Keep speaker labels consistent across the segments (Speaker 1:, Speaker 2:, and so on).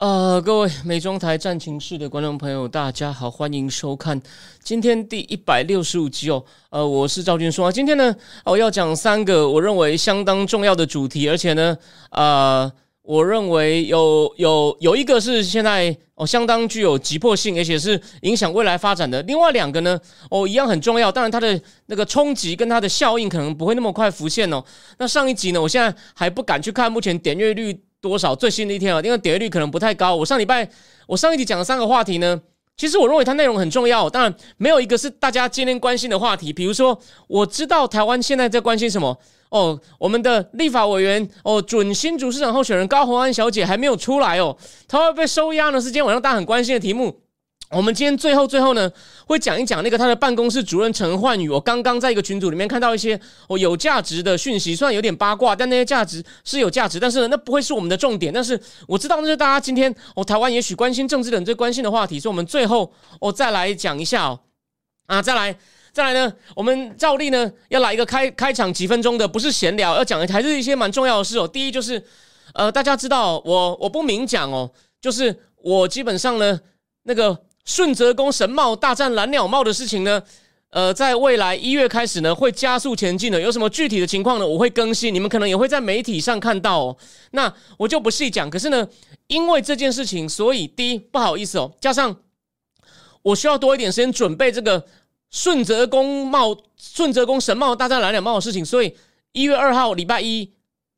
Speaker 1: 呃，各位美妆台战情室的观众朋友，大家好，欢迎收看今天第一百六十五集哦。呃，我是赵军说，今天呢，我要讲三个我认为相当重要的主题，而且呢，呃，我认为有有有一个是现在哦相当具有急迫性，而且是影响未来发展的。另外两个呢，哦一样很重要，当然它的那个冲击跟它的效应可能不会那么快浮现哦。那上一集呢，我现在还不敢去看目前点阅率。多少最新的一天啊？因为点击率可能不太高。我上礼拜我上一集讲的三个话题呢，其实我认为它内容很重要。当然，没有一个是大家今天关心的话题。比如说，我知道台湾现在在关心什么哦，我们的立法委员哦，准新主市长候选人高虹安小姐还没有出来哦，她会被收押呢？是今天晚上大家很关心的题目。我们今天最后最后呢，会讲一讲那个他的办公室主任陈焕宇。我刚刚在一个群组里面看到一些哦有价值的讯息，虽然有点八卦，但那些价值是有价值。但是呢，那不会是我们的重点。但是我知道那是大家今天哦台湾也许关心政治的人最关心的话题，所以我们最后哦再来讲一下哦啊再来再来呢，我们照例呢要来一个开开场几分钟的，不是闲聊，要讲的还是一些蛮重要的事哦。第一就是呃大家知道我我不明讲哦，就是我基本上呢那个。顺泽宫神帽大战蓝鸟帽的事情呢，呃，在未来一月开始呢，会加速前进的。有什么具体的情况呢？我会更新，你们可能也会在媒体上看到哦。那我就不细讲。可是呢，因为这件事情，所以第一不好意思哦，加上我需要多一点时间准备这个顺泽宫帽、顺泽宫神帽大战蓝鸟帽的事情，所以一月二号礼拜一。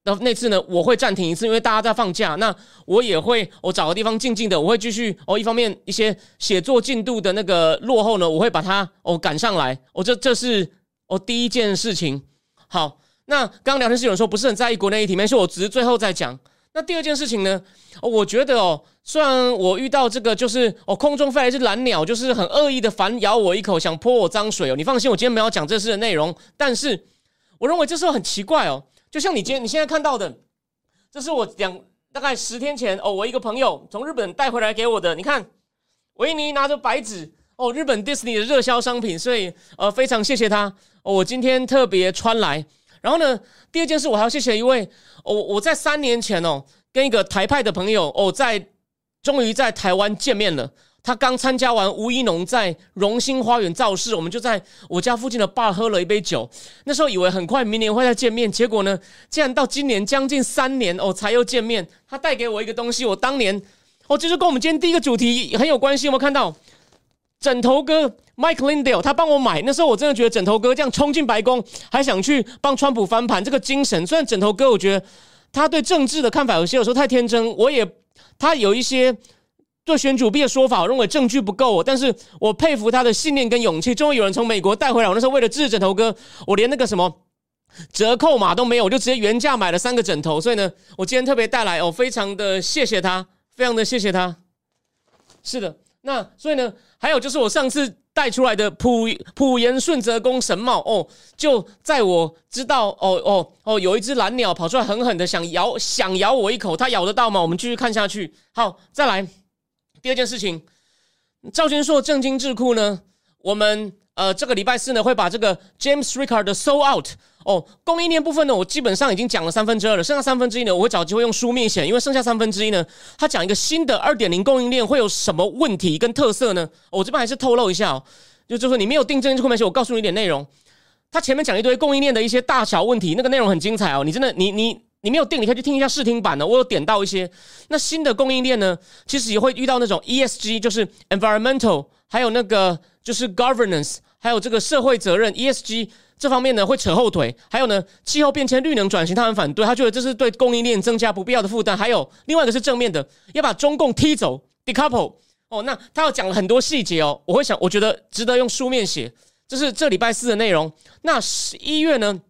Speaker 1: 那那次呢，我会暂停一次，因为大家在放假。那我也会，我找个地方静静的，我会继续哦。一方面，一些写作进度的那个落后呢，我会把它哦赶上来。哦，这这是哦第一件事情。好，那刚刚聊天室有人说不是很在意国内议题，没事，我只是最后再讲。那第二件事情呢，我觉得哦，虽然我遇到这个就是哦空中飞来一只蓝鸟，就是很恶意的反咬我一口，想泼我脏水哦。你放心，我今天没有讲这事的内容，但是我认为这时候很奇怪哦。就像你今天你现在看到的，这是我两大概十天前哦，我一个朋友从日本带回来给我的。你看，维尼拿着白纸哦，日本迪士尼的热销商品，所以呃非常谢谢他。我今天特别穿来。然后呢，第二件事我还要谢谢一位哦，我在三年前哦跟一个台派的朋友哦在终于在台湾见面了。他刚参加完吴一农在荣兴花园造势，我们就在我家附近的 bar 喝了一杯酒。那时候以为很快明年会再见面，结果呢，竟然到今年将近三年哦才又见面。他带给我一个东西，我当年哦，就是跟我们今天第一个主题很有关系。有没有看到枕头哥 Mike Lindell？他帮我买，那时候我真的觉得枕头哥这样冲进白宫，还想去帮川普翻盘，这个精神。虽然枕头哥，我觉得他对政治的看法有些有时候太天真，我也他有一些。做选主币的说法，我认为证据不够，但是我佩服他的信念跟勇气。终于有人从美国带回来，我那时候为了支持枕头哥，我连那个什么折扣码都没有，我就直接原价买了三个枕头。所以呢，我今天特别带来，哦，非常的谢谢他，非常的谢谢他。是的，那所以呢，还有就是我上次带出来的普普延顺泽宫神帽，哦，就在我知道，哦哦哦，有一只蓝鸟跑出来，狠狠的想咬想咬我一口，它咬得到吗？我们继续看下去。好，再来。第二件事情，赵军硕正经智库呢，我们呃这个礼拜四呢会把这个 James Ricard 的 Sold Out 哦供应链部分呢，我基本上已经讲了三分之二了，剩下三分之一呢，我会找机会用书面写，因为剩下三分之一呢，他讲一个新的二点零供应链会有什么问题跟特色呢？我这边还是透露一下哦，就就说你没有订正经智库没写，我告诉你一点内容，他前面讲一堆供应链的一些大小问题，那个内容很精彩哦，你真的你你。你没有订，你可以去听一下试听版的。我有点到一些那新的供应链呢，其实也会遇到那种 ESG，就是 environmental，还有那个就是 governance，还有这个社会责任 ESG 这方面呢会扯后腿。还有呢，气候变迁、绿能转型，他很反对，他觉得这是对供应链增加不必要的负担。还有另外一个是正面的，要把中共踢走，decouple。哦，那他要讲了很多细节哦，我会想，我觉得值得用书面写，这是这礼拜四的内容。那十一月呢，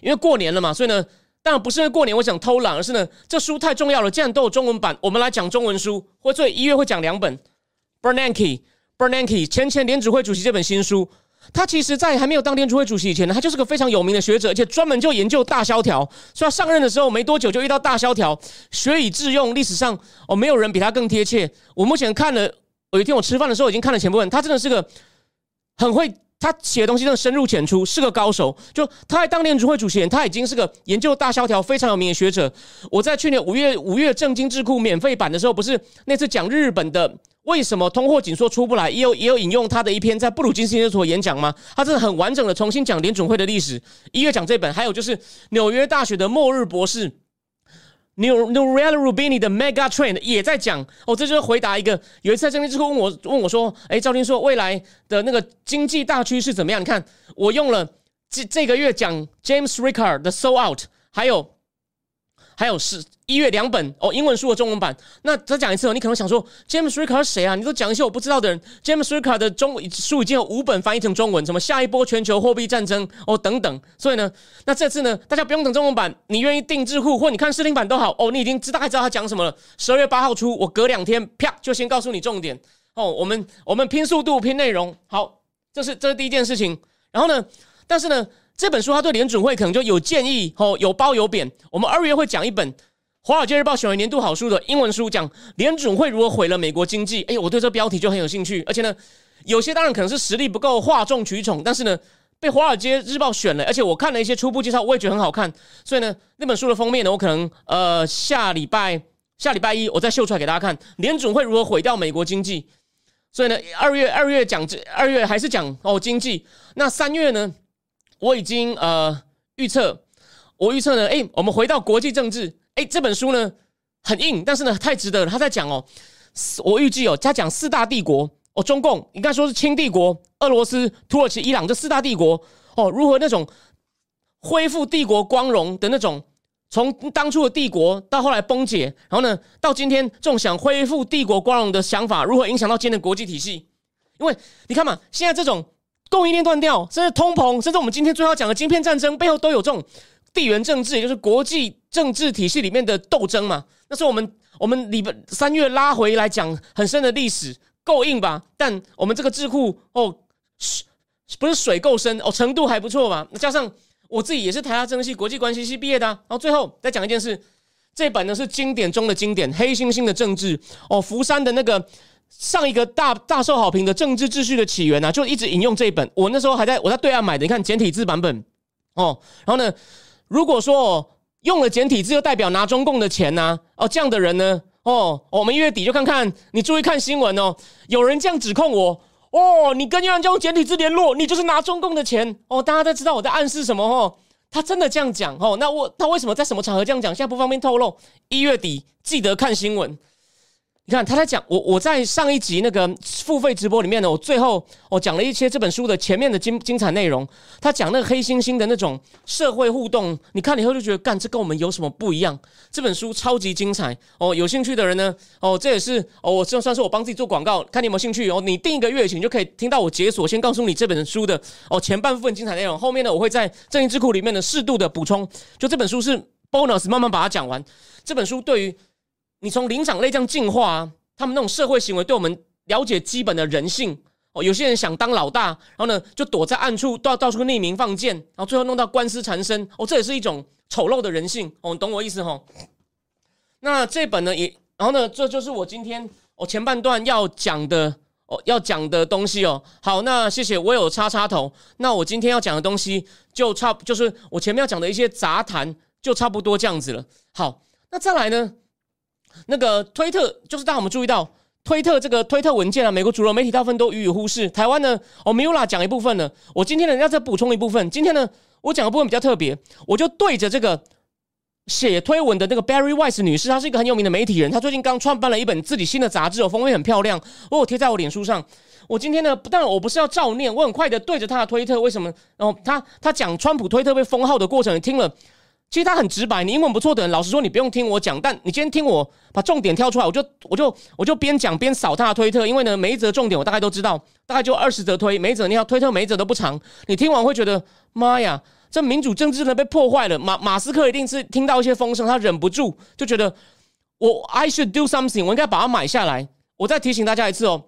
Speaker 1: 因为过年了嘛，所以呢。当然不是因为过年我想偷懒，而是呢，这书太重要了。既然都有中文版，我们来讲中文书。或者一月会讲两本，Bernanke，Bernanke 前前联储会主席这本新书，他其实在还没有当联储会主席以前呢，他就是个非常有名的学者，而且专门就研究大萧条。所以他上任的时候没多久就遇到大萧条，学以致用，历史上哦没有人比他更贴切。我目前看了，有一天我吃饭的时候已经看了前部分，他真的是个很会。他写的东西真的深入浅出，是个高手。就他在当年主会主席，他已经是个研究大萧条非常有名的学者。我在去年五月五月正经智库免费版的时候，不是那次讲日本的为什么通货紧缩出不来，也有也有引用他的一篇在布鲁金斯研究所演讲吗？他真的很完整的重新讲联准会的历史。一月讲这本，还有就是纽约大学的末日博士。New New Real Rubini 的 Mega Trend 也在讲哦，这就是回答一个有一次在证券之后问我问我说，哎，赵天说未来的那个经济大趋势怎么样？你看我用了这这个月讲 James Ricard 的 So Out，还有。还有是一月两本哦，英文书的中文版。那再讲一次哦，你可能想说 James Ricard 是谁啊？你都讲一些我不知道的人。James Ricard 的中文书已经有五本翻译成中文，什么下一波全球货币战争哦等等。所以呢，那这次呢，大家不用等中文版，你愿意定制户或你看视听版都好哦。你已经知大概知道他讲什么了。十二月八号出，我隔两天啪就先告诉你重点哦。我们我们拼速度拼内容，好，这是这是第一件事情。然后呢，但是呢。这本书他对联准会可能就有建议哦，有褒有贬。我们二月会讲一本《华尔街日报》选为年度好书的英文书，讲联准会如何毁了美国经济。哎，我对这标题就很有兴趣。而且呢，有些当然可能是实力不够哗众取宠，但是呢，被《华尔街日报》选了。而且我看了一些初步介绍，我也觉得很好看。所以呢，那本书的封面呢，我可能呃下礼拜下礼拜一我再秀出来给大家看，联准会如何毁掉美国经济。所以呢，二月二月讲这二月还是讲哦经济。那三月呢？我已经呃预测，我预测呢，哎，我们回到国际政治，哎，这本书呢很硬，但是呢太值得了。他在讲哦，我预计哦，他讲四大帝国哦，中共应该说是清帝国、俄罗斯、土耳其、伊朗这四大帝国哦，如何那种恢复帝国光荣的那种，从当初的帝国到后来崩解，然后呢，到今天这种想恢复帝国光荣的想法，如何影响到今天的国际体系？因为你看嘛，现在这种。供应链断掉，甚至通膨，甚至我们今天最要讲的晶片战争背后都有这种地缘政治，也就是国际政治体系里面的斗争嘛。那是我们我们里三月拉回来讲很深的历史，够硬吧？但我们这个智库哦，不是水够深哦，程度还不错吧？加上我自己也是台大政治系国际关系系毕业的，然后最后再讲一件事，这本呢是经典中的经典，黑猩猩的政治哦，福山的那个。上一个大大受好评的政治秩序的起源呢，就一直引用这一本。我那时候还在我在对岸买的，你看简体字版本哦。然后呢，如果说用了简体字，就代表拿中共的钱呢？哦，这样的人呢？哦，我们一月底就看看，你注意看新闻哦。有人这样指控我哦，你跟杨家用简体字联络，你就是拿中共的钱哦。大家都知道我在暗示什么哦。他真的这样讲哦？那我他为什么在什么场合这样讲？现在不方便透露。一月底记得看新闻。你看他在讲我我在上一集那个付费直播里面呢，我最后我讲了一些这本书的前面的精精彩内容。他讲那个黑猩猩的那种社会互动，你看了以后就觉得干这跟我们有什么不一样？这本书超级精彩哦！有兴趣的人呢，哦这也是哦，我这算是我帮自己做广告，看你有没有兴趣哦。你订一个月你就可以听到我解锁，先告诉你这本书的哦前半部分精彩内容，后面呢我会在正义智库里面的适度的补充。就这本书是 bonus，慢慢把它讲完。这本书对于你从灵长类这样进化，他们那种社会行为，对我们了解基本的人性哦。有些人想当老大，然后呢就躲在暗处，到到处匿名放箭，然后最后弄到官司缠身哦。这也是一种丑陋的人性哦，懂我意思哈？那这本呢也，然后呢这就是我今天我前半段要讲的哦，要讲的东西哦。好，那谢谢我有插插头。那我今天要讲的东西就差，就是我前面要讲的一些杂谈，就差不多这样子了。好。那再来呢？那个推特就是大家我们注意到，推特这个推特文件啊，美国主流媒体大部分都予以忽视。台湾呢，哦米 l a 讲一部分呢，我今天呢要再补充一部分。今天呢，我讲的部分比较特别，我就对着这个写推文的那个 Barry Weiss 女士，她是一个很有名的媒体人，她最近刚创办了一本自己新的杂志，哦，封面很漂亮，我有贴在我脸书上。我今天呢，不但我不是要照念，我很快的对着她的推特，为什么？然后她她讲川普推特被封号的过程，听了。其实他很直白，你英文不错的人，老实说，你不用听我讲，但你今天听我把重点挑出来，我就我就我就边讲边扫他的推特，因为呢，每一则重点我大概都知道，大概就二十则推，每一则你要推特每一则都不长，你听完会觉得妈呀，这民主政治呢被破坏了。马马斯克一定是听到一些风声，他忍不住就觉得我 I should do something，我应该把它买下来。我再提醒大家一次哦，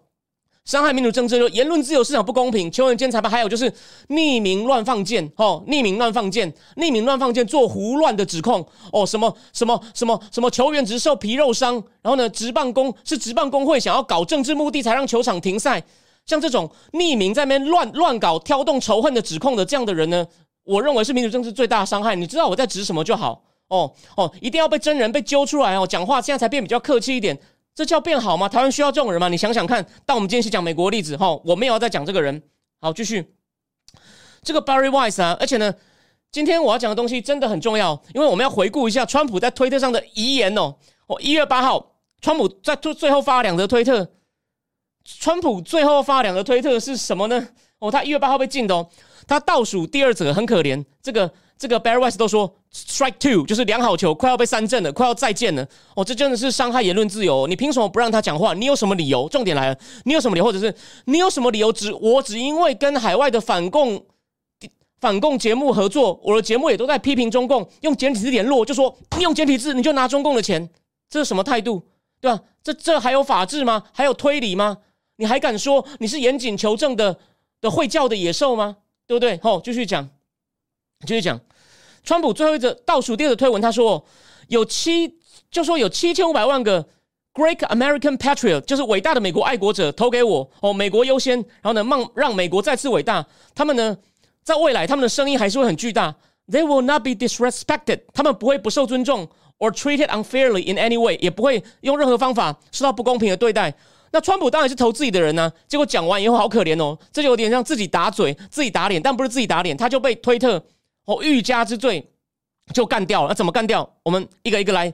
Speaker 1: 伤害民主政治，就言论自由市场不公平，球员兼裁判，还有就是匿名乱放箭，哦，匿名乱放箭，匿名乱放箭，做胡乱的指控，哦，什么什么什么什么球员只受皮肉伤，然后呢，职棒工是职棒工会想要搞政治目的才让球场停赛，像这种匿名在那边乱乱搞、挑动仇恨的指控的这样的人呢，我认为是民主政治最大的伤害。你知道我在指什么就好，哦哦，一定要被真人被揪出来哦，讲话现在才变比较客气一点。这叫变好吗？台湾需要这种人吗？你想想看。但我们今天是讲美国例子哈，我没有再讲这个人。好，继续。这个 Barry Weiss 啊，而且呢，今天我要讲的东西真的很重要，因为我们要回顾一下川普在推特上的遗言哦。哦，一月八号，川普在最最后发了两则推特。川普最后发两个推特是什么呢？哦，他一月八号被禁的哦。他倒数第二则很可怜，这个。这个 Barry Weiss 都说 strike two 就是良好球，快要被三振了，快要再见了。哦，这真的是伤害言论自由。你凭什么不让他讲话？你有什么理由？重点来了，你有什么理由？或者是你有什么理由？只我只因为跟海外的反共反共节目合作，我的节目也都在批评中共，用简体字联络，就说你用简体字你就拿中共的钱，这是什么态度？对吧？这这还有法治吗？还有推理吗？你还敢说你是严谨求证的的会叫的野兽吗？对不对？好，继续讲。继续讲，川普最后一则倒数第二的推文，他说有七，就说有七千五百万个 Great American Patriot，就是伟大的美国爱国者投给我哦，美国优先，然后呢，让让美国再次伟大。他们呢，在未来他们的声音还是会很巨大。They will not be disrespected，他们不会不受尊重，or treated unfairly in any way，也不会用任何方法受到不公平的对待。那川普当然是投自己的人呢，结果讲完以后好可怜哦，这就有点像自己打嘴、自己打脸，但不是自己打脸，他就被推特。哦，欲加之罪就干掉了。那怎么干掉？我们一个一个来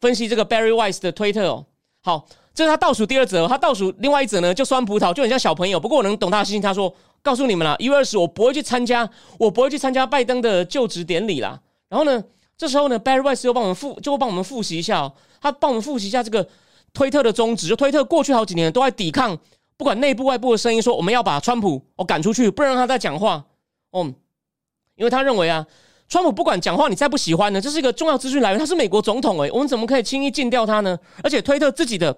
Speaker 1: 分析这个 Barry Weiss 的推特哦。好，这是他倒数第二则，他倒数另外一则呢，就酸葡萄，就很像小朋友。不过我能懂他的心情。他说：“告诉你们了，一月二十我不会去参加，我不会去参加拜登的就职典礼啦。”然后呢，这时候呢，Barry Weiss 又帮我们复，就会帮我们复习一下哦。他帮我们复习一下这个推特的宗旨。就推特过去好几年都在抵抗，不管内部外部的声音，说我们要把川普哦赶出去，不让他再讲话。哦。因为他认为啊，川普不管讲话你再不喜欢呢，这是一个重要资讯来源，他是美国总统诶，我们怎么可以轻易禁掉他呢？而且推特自己的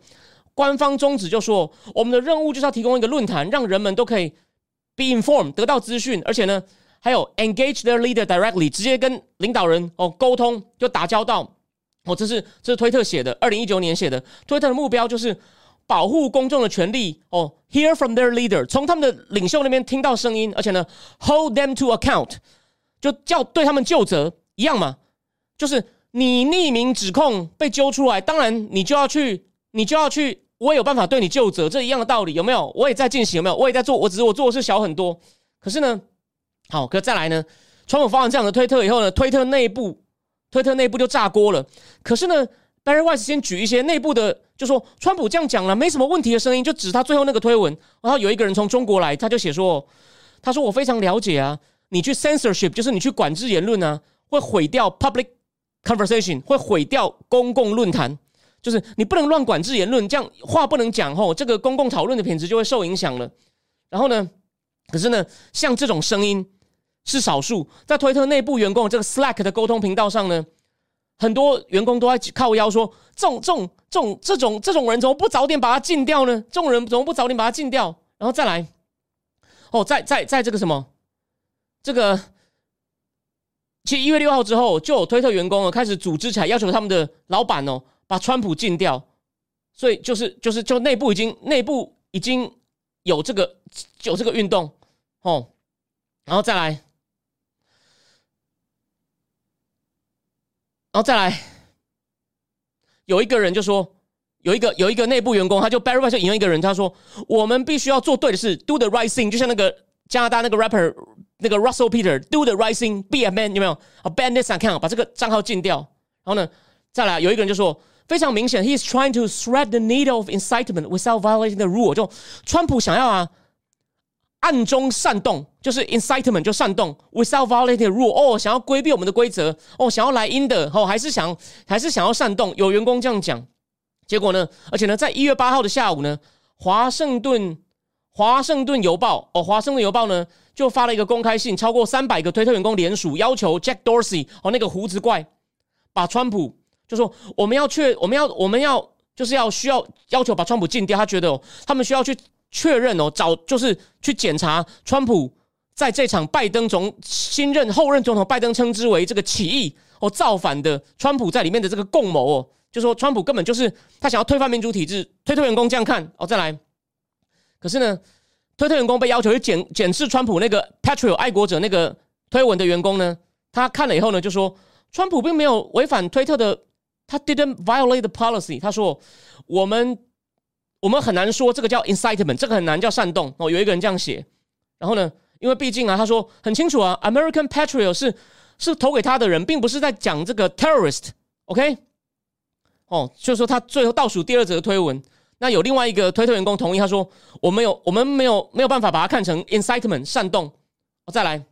Speaker 1: 官方宗旨就说，我们的任务就是要提供一个论坛，让人们都可以 be informed 得到资讯，而且呢，还有 engage their leader directly 直接跟领导人哦沟通就打交道哦，这是这是推特写的，二零一九年写的，推特的目标就是保护公众的权利哦，hear from their leader 从他们的领袖那边听到声音，而且呢 hold them to account。就叫对他们就责一样嘛，就是你匿名指控被揪出来，当然你就要去，你就要去，我也有办法对你就责，这一样的道理有没有？我也在进行有没有？我也在做，我只是我做的事小很多，可是呢，好，可再来呢，川普发完这样的推特以后呢，推特内部，推特内部就炸锅了。可是呢，Barry Weiss 先举一些内部的，就说川普这样讲了没什么问题的声音，就指他最后那个推文，然后有一个人从中国来，他就写说，他说我非常了解啊。你去 censorship 就是你去管制言论啊，会毁掉 public conversation，会毁掉公共论坛。就是你不能乱管制言论，这样话不能讲吼，这个公共讨论的品质就会受影响了。然后呢，可是呢，像这种声音是少数，在推特内部员工这个 Slack 的沟通频道上呢，很多员工都在靠腰说，这种这种这种这种这种人怎么不早点把他禁掉呢？这种人怎么不早点把他禁掉？然后再来，哦，在在在这个什么？这个，其实一月六号之后，就有推特员工哦开始组织起来，要求他们的老板哦把川普禁掉。所以就是就是就内部已经内部已经有这个有这个运动哦，然后再来，然然后再来，有一个人就说，有一个有一个内部员工，他就 Barry 就引用一个人，他说：“我们必须要做对的事，do the right thing。”就像那个加拿大那个 rapper。那个 Russell Peter do the right thing, be a man，有没有？啊，ban this account，把这个账号禁掉。然后呢，再来有一个人就说，非常明显，he is trying to thread the needle of incitement without violating the rule。就川普想要啊，暗中煽动，就是 incitement 就煽动，without violating rule。哦，想要规避我们的规则，哦，想要来阴的，哦，还是想还是想要煽动。有员工这样讲，结果呢，而且呢，在一月八号的下午呢，华盛顿华盛顿邮报哦，华盛顿邮报呢。就发了一个公开信，超过三百个推特员工联署，要求 Jack Dorsey 哦那个胡子怪，把川普就说我们要确我们要我们要就是要需要要求把川普禁掉。他觉得他们需要去确认哦，找就是去检查川普在这场拜登总新任后任总统拜登称之为这个起义哦造反的川普在里面的这个共谋哦，就说川普根本就是他想要推翻民主体制，推特员工这样看哦，再来，可是呢，推特员工被要求去检检视川普那个 Patriot 爱国者那个推文的员工呢，他看了以后呢，就说川普并没有违反推特的，他 didn't violate the policy，他说我们。我们很难说这个叫 incitement，这个很难叫煽动哦。有一个人这样写，然后呢，因为毕竟啊，他说很清楚啊，American Patriot 是是投给他的人，并不是在讲这个 terrorist，OK？哦，就是说他最后倒数第二则推文，那有另外一个推特员工同意，他说我们有我们没有没有办法把它看成 incitement 煽动。哦，再来，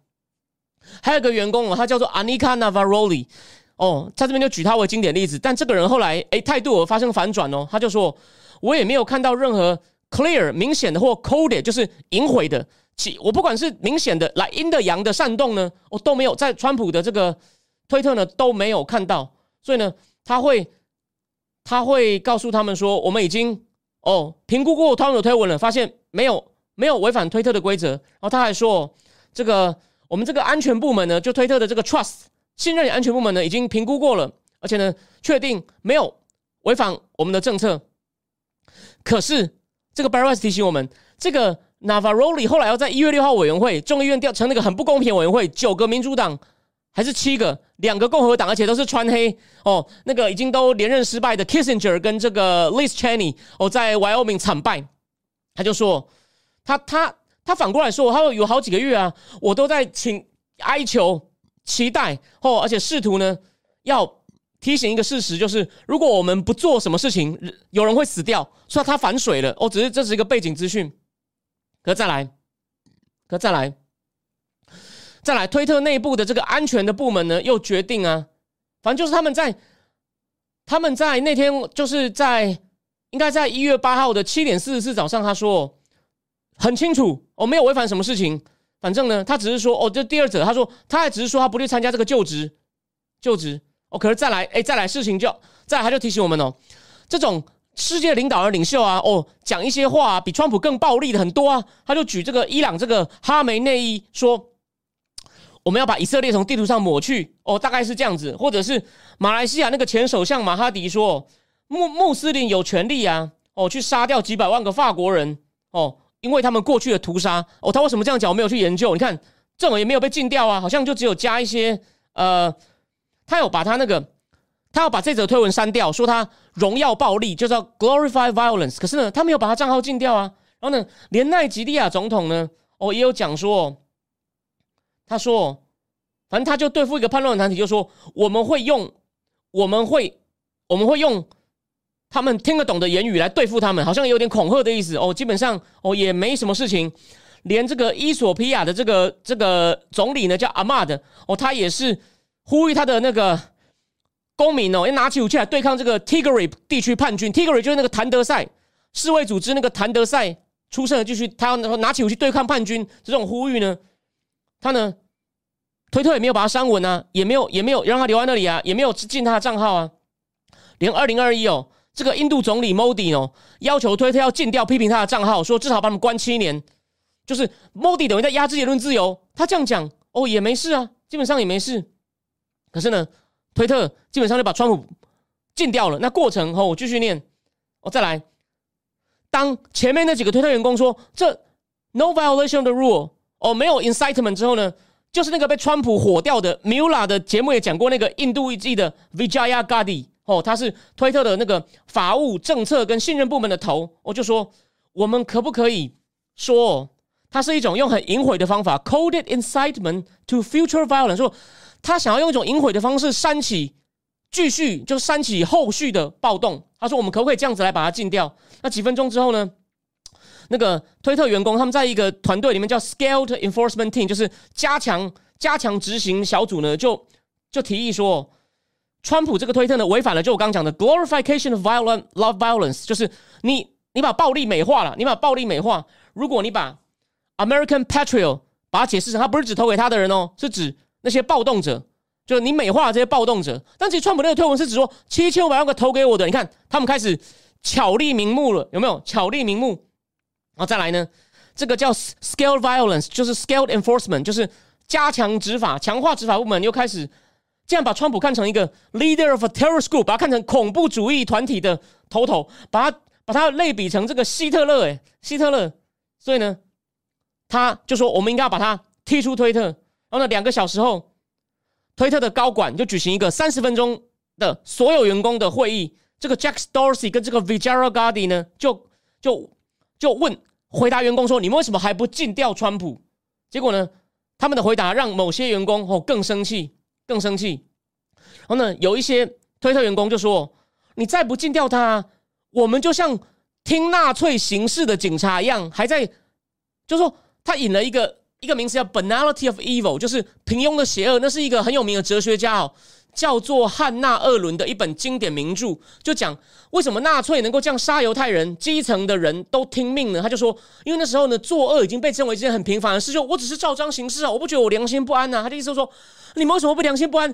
Speaker 1: 还有一个员工哦，他叫做 Anika Navaroli，哦，在这边就举他为经典例子，但这个人后来哎态度发生反转哦，他就说。我也没有看到任何 clear 明显的或 coded 就是隐晦的，其我不管是明显的来阴的阳的煽动呢，我都没有在川普的这个推特呢都没有看到，所以呢，他会他会告诉他们说，我们已经哦评估过他们的推文了，发现没有没有违反推特的规则，然后他还说，这个我们这个安全部门呢，就推特的这个 trust 信任安全部门呢已经评估过了，而且呢确定没有违反我们的政策。可是，这个 Barras 提醒我们，这个 Navaroli 后来要在一月六号委员会众议院调成那个很不公平委员会，九个民主党还是七个，两个共和党，而且都是穿黑哦。那个已经都连任失败的 Kissinger 跟这个 Liz Cheney 哦，在 Wyoming 惨败，他就说，他他他反过来说，他有好几个月啊，我都在请哀求、期待哦，而且试图呢要。提醒一个事实，就是如果我们不做什么事情，有人会死掉。说他反水了，哦，只是这是一个背景资讯。可再来，可再来，再来，推特内部的这个安全的部门呢，又决定啊，反正就是他们在他们在那天，就是在应该在一月八号的七点四十四早上，他说很清楚，我没有违反什么事情。反正呢，他只是说，哦，这第二者，他说他还只是说他不去参加这个就职就职。哦，可是再来，哎，再来事情就再来，他就提醒我们哦，这种世界领导人领袖啊，哦，讲一些话比川普更暴力的很多啊。他就举这个伊朗这个哈梅内伊说，我们要把以色列从地图上抹去，哦，大概是这样子，或者是马来西亚那个前首相马哈迪说，穆穆斯林有权利啊，哦，去杀掉几百万个法国人，哦，因为他们过去的屠杀，哦，他为什么这样讲？我没有去研究，你看这种也没有被禁掉啊，好像就只有加一些呃。他有把他那个，他要把这则推文删掉，说他荣耀暴力，就叫 glorify violence。可是呢，他没有把他账号禁掉啊。然后呢，连奈吉利亚总统呢，哦，也有讲说，他说，反正他就对付一个叛乱团体，就说我们会用，我们会，我们会用他们听得懂的言语来对付他们，好像有点恐吓的意思。哦，基本上哦也没什么事情。连这个伊索比亚的这个这个总理呢，叫阿玛的，哦，他也是。呼吁他的那个公民哦，要拿起武器来对抗这个 Tigray 地区叛军。Tigray 就是那个谭德赛世卫组织，那个谭德赛出身的，继续他要拿起武器对抗叛军。这种呼吁呢，他呢，推特也没有把他删文啊，也没有也没有让他留在那里啊，也没有禁他的账号啊。连二零二一哦，这个印度总理 Modi 哦，要求推特要禁掉批评他的账号，说至少把他们关七年。就是 Modi 等于在压制言论自由，他这样讲哦也没事啊，基本上也没事。可是呢，推特基本上就把川普禁掉了。那过程后，我继续念，我再来。当前面那几个推特员工说这 no violation of the rule 哦，没有 incitement 之后呢，就是那个被川普火掉的 Mula 的节目也讲过，那个印度裔的 Vijaya Gadi 哦，他是推特的那个法务政策跟信任部门的头。我就说，我们可不可以说，它是一种用很隐晦的方法 coded incitement to future violence 说。他想要用一种隐晦的方式煽起，继续就煽起后续的暴动。他说：“我们可不可以这样子来把它禁掉？”那几分钟之后呢？那个推特员工他们在一个团队里面叫 Scaled Enforcement Team，就是加强加强执行小组呢，就就提议说，川普这个推特呢违反了就我刚讲的 Glorification of Violent Love Violence，就是你你把暴力美化了，你把暴力美化。如果你把 American Patriot 把它解释成他不是只投给他的人哦，是指。那些暴动者，就你美化这些暴动者，但其实川普那个推文是指说七千五百万个投给我的，你看他们开始巧立名目了，有没有巧立名目？然后再来呢，这个叫 scale violence，就是 scale enforcement，就是加强执法、强化执法部门又开始这样把川普看成一个 leader of a terrorist group，把他看成恐怖主义团体的头头，把他把他类比成这个希特勒，诶，希特勒。所以呢，他就说我们应该要把他踢出推特。然后呢，两个小时后，推特的高管就举行一个三十分钟的所有员工的会议。这个 Jack Dorsey 跟这个 Vijay g a d i 呢，就就就问回答员工说：“你们为什么还不禁掉川普？”结果呢，他们的回答让某些员工哦更生气，更生气。然后呢，有一些推特员工就说：“你再不禁掉他，我们就像听纳粹形式的警察一样，还在就说他引了一个一个名词叫 Banality of Evil，就是平庸的邪恶。那是一个很有名的哲学家哦。”叫做汉娜·厄伦的一本经典名著，就讲为什么纳粹能够这样杀犹太人，基层的人都听命呢？他就说，因为那时候呢，作恶已经被称为一件很平凡的事，就我只是照章行事啊，我不觉得我良心不安呐。他的意思说，你们为什么不良心不安？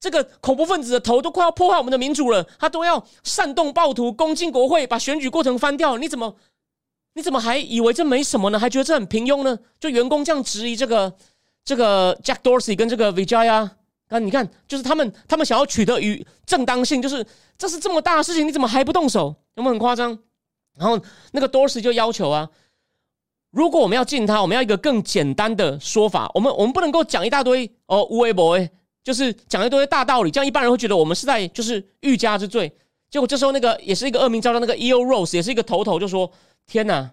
Speaker 1: 这个恐怖分子的头都快要破坏我们的民主了，他都要煽动暴徒攻进国会，把选举过程翻掉，你怎么你怎么还以为这没什么呢？还觉得这很平庸呢？就员工这样质疑这个这个 Jack Dorsey 跟这个 Vijaya，。啊，你看，就是他们，他们想要取得与正当性，就是这是这么大的事情，你怎么还不动手？有没有很夸张？然后那个 Dorsey 就要求啊，如果我们要禁他，我们要一个更简单的说法，我们我们不能够讲一大堆哦，无为 boy，就是讲一堆大道理，这样一般人会觉得我们是在就是欲加之罪。结果这时候那个也是一个恶名昭彰那个 E.O. Rose，也是一个头头，就说天哪，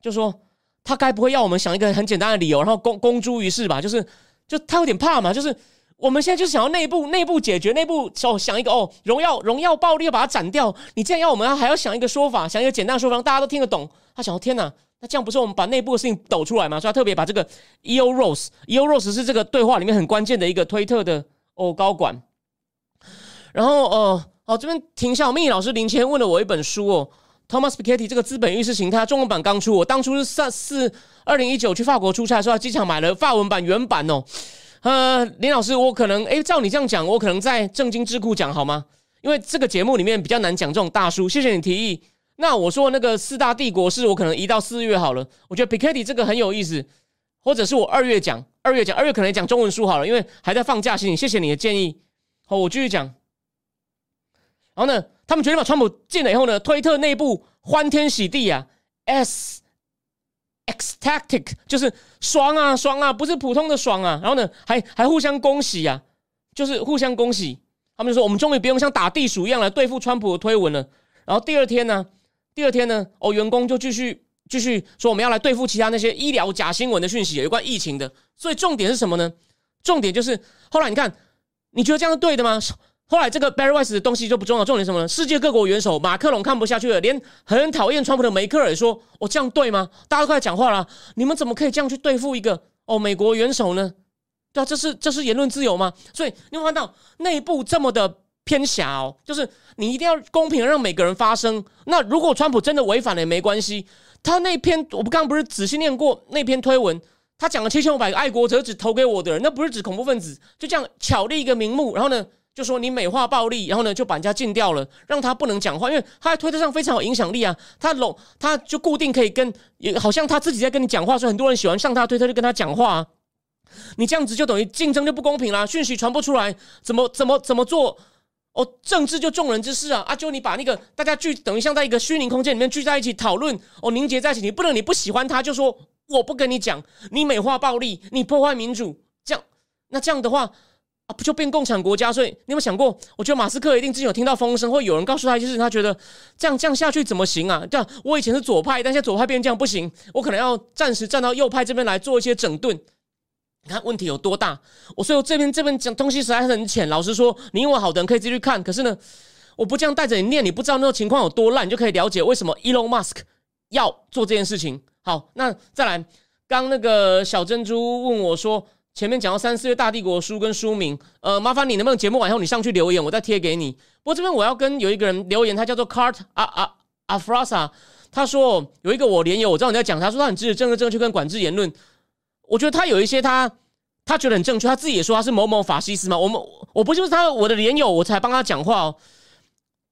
Speaker 1: 就说他该不会要我们想一个很简单的理由，然后公公诸于世吧？就是就他有点怕嘛，就是。我们现在就是想要内部内部解决，内部哦想一个哦荣耀荣耀暴力要把它斩掉。你这样要我们还要想一个说法，想一个简单的说法，让大家都听得懂。他想，天哪，那这样不是我们把内部的事情抖出来吗？所以他特别把这个 E.O. Rose，E.O. Rose 是这个对话里面很关键的一个推特的哦高管。然后呃哦这边停下，蜜老师林谦问了我一本书哦，Thomas Piketty 这个资本意识形态中文版刚出，我当初是三四二零一九去法国出差的时候，机场买了法文版原版哦。呃，林老师，我可能哎，照你这样讲，我可能在正经智库讲好吗？因为这个节目里面比较难讲这种大书。谢谢你提议。那我说那个四大帝国是我可能移到四月好了。我觉得 Piketty 这个很有意思，或者是我二月讲，二月讲，二月可能讲中文书好了，因为还在放假期。谢谢你的建议。好，我继续讲。然后呢，他们决定把川普进了以后呢，推特内部欢天喜地啊，S。ecstatic 就是爽啊爽啊，不是普通的爽啊。然后呢，还还互相恭喜啊，就是互相恭喜。他们就说，我们终于不用像打地鼠一样来对付川普的推文了。然后第二天呢，第二天呢，哦，员工就继续继续说，我们要来对付其他那些医疗假新闻的讯息，有关疫情的。所以重点是什么呢？重点就是后来你看，你觉得这样是对的吗？后来这个 Barry Weiss 的东西就不重要，重点什么呢？世界各国元首马克龙看不下去了，连很讨厌川普的梅克尔也说：“我这样对吗？”大家都快讲话了，你们怎么可以这样去对付一个哦美国元首呢？对啊，这是这是言论自由吗？所以你会看到内部这么的偏狭哦，就是你一定要公平让每个人发声。那如果川普真的违反了也没关系，他那篇我不刚刚不是仔细念过那篇推文，他讲了七千五百个爱国者只投给我的人，那不是指恐怖分子，就这样巧立一个名目，然后呢？就说你美化暴力，然后呢就把人家禁掉了，让他不能讲话，因为他在推特上非常有影响力啊。他拢他就固定可以跟，也好像他自己在跟你讲话，所以很多人喜欢上他推特就跟他讲话。你这样子就等于竞争就不公平啦，讯息传不出来，怎么怎么怎么做？哦，政治就众人之事啊！啊，就你把那个大家聚，等于像在一个虚拟空间里面聚在一起讨论，哦，凝结在一起，你不能你不喜欢他就说我不跟你讲，你美化暴力，你破坏民主，这样那这样的话。啊，不就变共产国家？所以你有没有想过？我觉得马斯克一定之前有听到风声，或有人告诉他，就是他觉得这样这样下去怎么行啊？这样我以前是左派，但现在左派变这样不行，我可能要暂时站到右派这边来做一些整顿。你看问题有多大？我所以我这边这边讲东西实在是很浅。老实说，你英文好的人可以继续看。可是呢，我不这样带着你念，你不知道那个情况有多烂，你就可以了解为什么 Elon Musk 要做这件事情。好，那再来，刚那个小珍珠问我说。前面讲到三四月大帝国书跟书名，呃，麻烦你能不能节目完后你上去留言，我再贴给你。不过这边我要跟有一个人留言，他叫做 Cart 啊啊啊 Frasa，他说有一个我连友，我知道你在讲，他说他很支持政治正确跟管制言论。我觉得他有一些他他觉得很正确，他自己也说他是某某法西斯嘛。我们我不就是他我的连友，我才帮他讲话哦。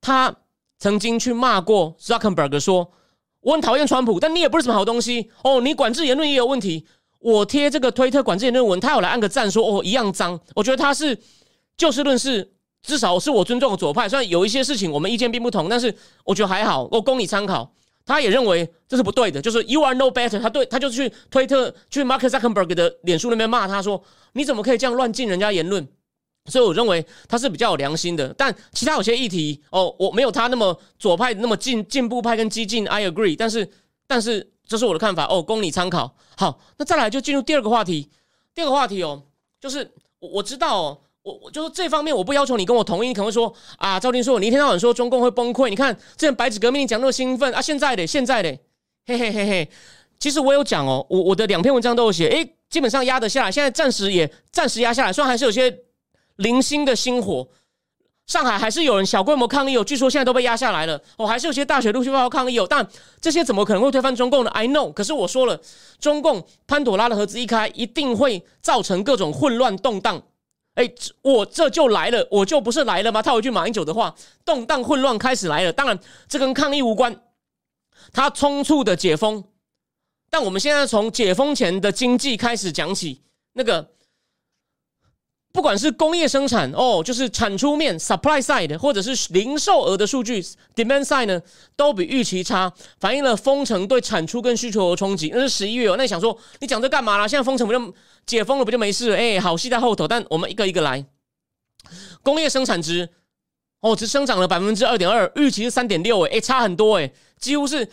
Speaker 1: 他曾经去骂过 Zuckerberg 说。我很讨厌川普，但你也不是什么好东西哦。你管制言论也有问题。我贴这个推特管制言论文，他有来按个赞说哦一样脏。我觉得他是就事论事，至少是我尊重的左派。虽然有一些事情我们意见并不同，但是我觉得还好，我供你参考。他也认为这是不对的，就是 you are no better。他对他就去推特去 Mark Zuckerberg 的脸书那边骂他说你怎么可以这样乱禁人家言论？所以我认为他是比较有良心的。但其他有些议题哦，我没有他那么左派那么进进步派跟激进。I agree，但是但是。这是我的看法哦，供你参考。好，那再来就进入第二个话题。第二个话题哦，就是我我知道哦，我我就是这方面我不要求你跟我同意。你可能会说啊，赵丁说你一天到晚说中共会崩溃，你看之前白纸革命你讲那么兴奋啊，现在的现在的，嘿嘿嘿嘿。其实我有讲哦，我我的两篇文章都有写，诶，基本上压得下来，现在暂时也暂时压下来，虽然还是有些零星的星火。上海还是有人小规模抗议哦，据说现在都被压下来了哦，还是有些大学陆续发抗议哦，但这些怎么可能会推翻中共呢？I know，可是我说了，中共潘朵拉的盒子一开，一定会造成各种混乱动荡。哎，我这就来了，我就不是来了吗？套一句马英九的话，动荡混乱开始来了。当然，这跟抗议无关，他匆促的解封，但我们现在从解封前的经济开始讲起，那个。不管是工业生产哦，就是产出面 （supply side） 或者是零售额的数据 （demand side） 呢，都比预期差，反映了封城对产出跟需求的冲击。那是十一月哦，那你想说你讲这干嘛啦？现在封城不就解封了，不就没事？了？哎，好戏在后头。但我们一个一个来，工业生产值哦，只生长了百分之二点二，预期是三点六，哎，差很多哎，几乎是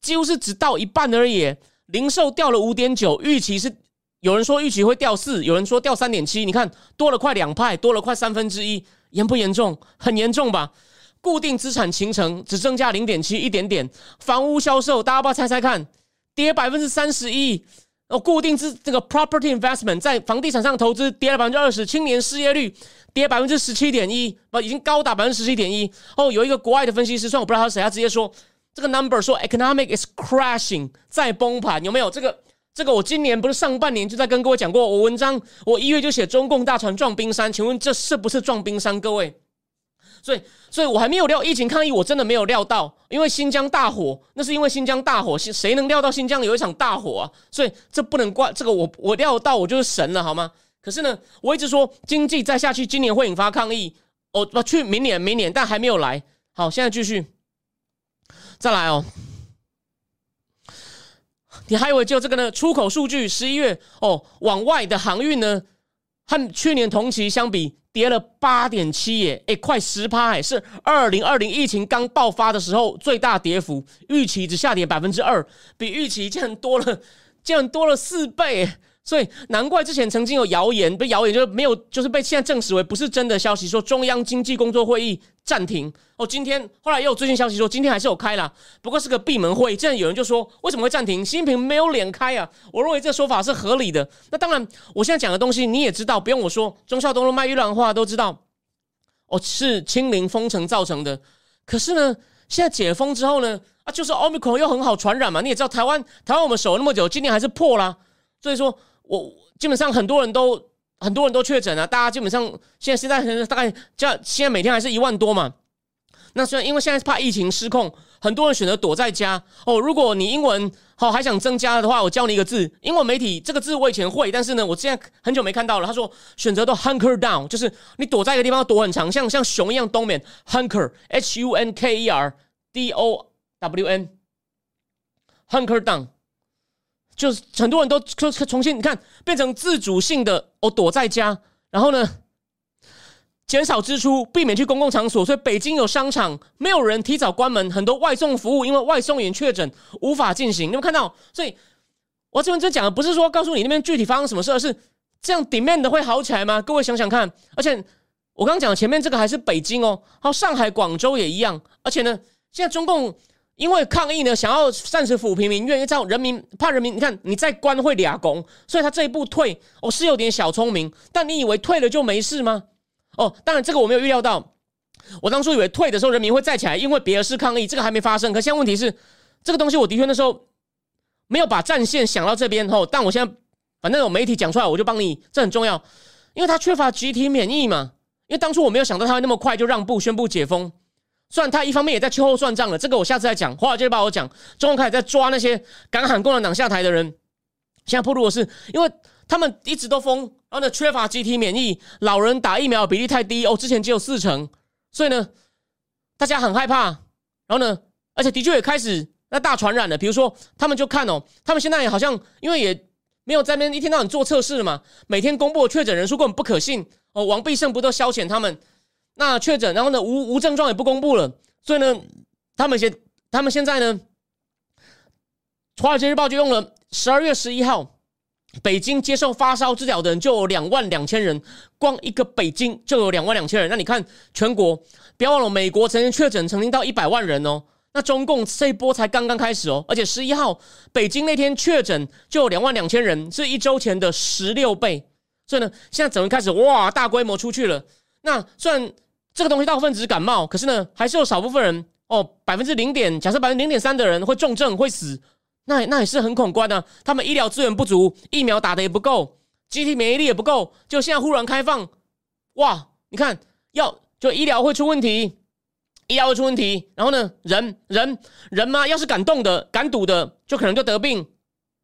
Speaker 1: 几乎是只到一半而已。零售掉了五点九，预期是。有人说预期会掉四，有人说掉三点七，你看多了快两派，多了快三分之一，严不严重？很严重吧？固定资产形成只增加零点七，一点点。房屋销售，大家不要猜猜看，跌百分之三十一。哦，固定资这个 property investment 在房地产上投资跌了百分之二十。青年失业率跌百分之十七点一，不，已经高达百分之十七点一。哦，有一个国外的分析师，虽然我不知道他是谁，他直接说这个 number 说 economic is crashing 在崩盘，有没有这个？这个我今年不是上半年就在跟各位讲过，我文章我一月就写中共大船撞冰山，请问这是不是撞冰山？各位，所以所以我还没有料疫情抗议，我真的没有料到，因为新疆大火，那是因为新疆大火，谁谁能料到新疆有一场大火啊？所以这不能怪这个我我料到我就是神了好吗？可是呢，我一直说经济再下去，今年会引发抗议，哦不去明年明年，但还没有来。好，现在继续再来哦。你还以为就这个呢？出口数据十一月哦，往外的航运呢，和去年同期相比跌了八点七耶，哎，快十趴哎，是二零二零疫情刚爆发的时候最大跌幅，预期只下跌百分之二，比预期竟然多了，竟然多了四倍。所以难怪之前曾经有谣言，被谣言就是没有，就是被现在证实为不是真的消息，说中央经济工作会议暂停。哦，今天后来又有最新消息说今天还是有开了，不过是个闭门会议。这样有人就说为什么会暂停？习近平没有脸开啊？我认为这个说法是合理的。那当然，我现在讲的东西你也知道，不用我说，中孝东路卖玉兰花都知道，哦，是清零封城造成的。可是呢，现在解封之后呢，啊，就是奥密克戎又很好传染嘛。你也知道，台湾台湾我们守了那么久，今年还是破了，所以说。我基本上很多人都很多人都确诊了，大家基本上现在现在大概叫现在每天还是一万多嘛。那虽然因为现在怕疫情失控，很多人选择躲在家哦。如果你英文好还想增加的话，我教你一个字，英文媒体这个字我以前会，但是呢，我现在很久没看到了。他说选择都 hunker down，就是你躲在一个地方躲很长，像像熊一样冬眠。hunker h u n k e r d o w n hunker down。就是很多人都重重新你看变成自主性的哦，躲在家，然后呢减少支出，避免去公共场所。所以北京有商场没有人提早关门，很多外送服务因为外送员确诊无法进行。你有看到？所以我这边真讲的不是说告诉你那边具体发生什么事，而是这样 demand 会好起来吗？各位想想看。而且我刚刚讲前面这个还是北京哦，还有上海、广州也一样。而且呢，现在中共。因为抗议呢，想要暂时抚平民怨，因为这样人民怕人民，你看你再关会俩攻，所以他这一步退，哦是有点小聪明，但你以为退了就没事吗？哦，当然这个我没有预料到，我当初以为退的时候人民会再起来，因为别的事抗议，这个还没发生。可现在问题是，这个东西我的确那时候没有把战线想到这边哦，但我现在反正有媒体讲出来，我就帮你，这很重要，因为他缺乏集体免疫嘛，因为当初我没有想到他会那么快就让步宣布解封。算他一方面也在秋后算账了，这个我下次再讲。华尔街日报我讲，中共开始在抓那些敢喊共产党下台的人。现在破路的是，因为他们一直都封，然后呢缺乏集体免疫，老人打疫苗比例太低哦，之前只有四成，所以呢大家很害怕。然后呢，而且的确也开始那大传染了。比如说，他们就看哦，他们现在也好像因为也没有在那边一天到晚做测试了嘛，每天公布的确诊人数根本不可信哦。王必胜不都消遣他们？那确诊，然后呢无无症状也不公布了，所以呢，他们现他们现在呢，《华尔街日报》就用了十二月十一号，北京接受发烧治疗的人就有两万两千人，光一个北京就有两万两千人。那你看全国，不要忘了，美国曾经确诊曾经到一百万人哦，那中共这一波才刚刚开始哦，而且十一号北京那天确诊就有两万两千人，是一周前的十六倍，所以呢，现在整个开始哇，大规模出去了。那虽然。这个东西大部分只是感冒，可是呢，还是有少部分人哦，百分之零点，假设百分之零点三的人会重症会死，那那也是很恐怖的。他们医疗资源不足，疫苗打的也不够，集体免疫力也不够，就现在忽然开放，哇！你看，要就医疗会出问题，医疗会出问题，然后呢，人人人嘛，要是敢动的、敢赌的，就可能就得病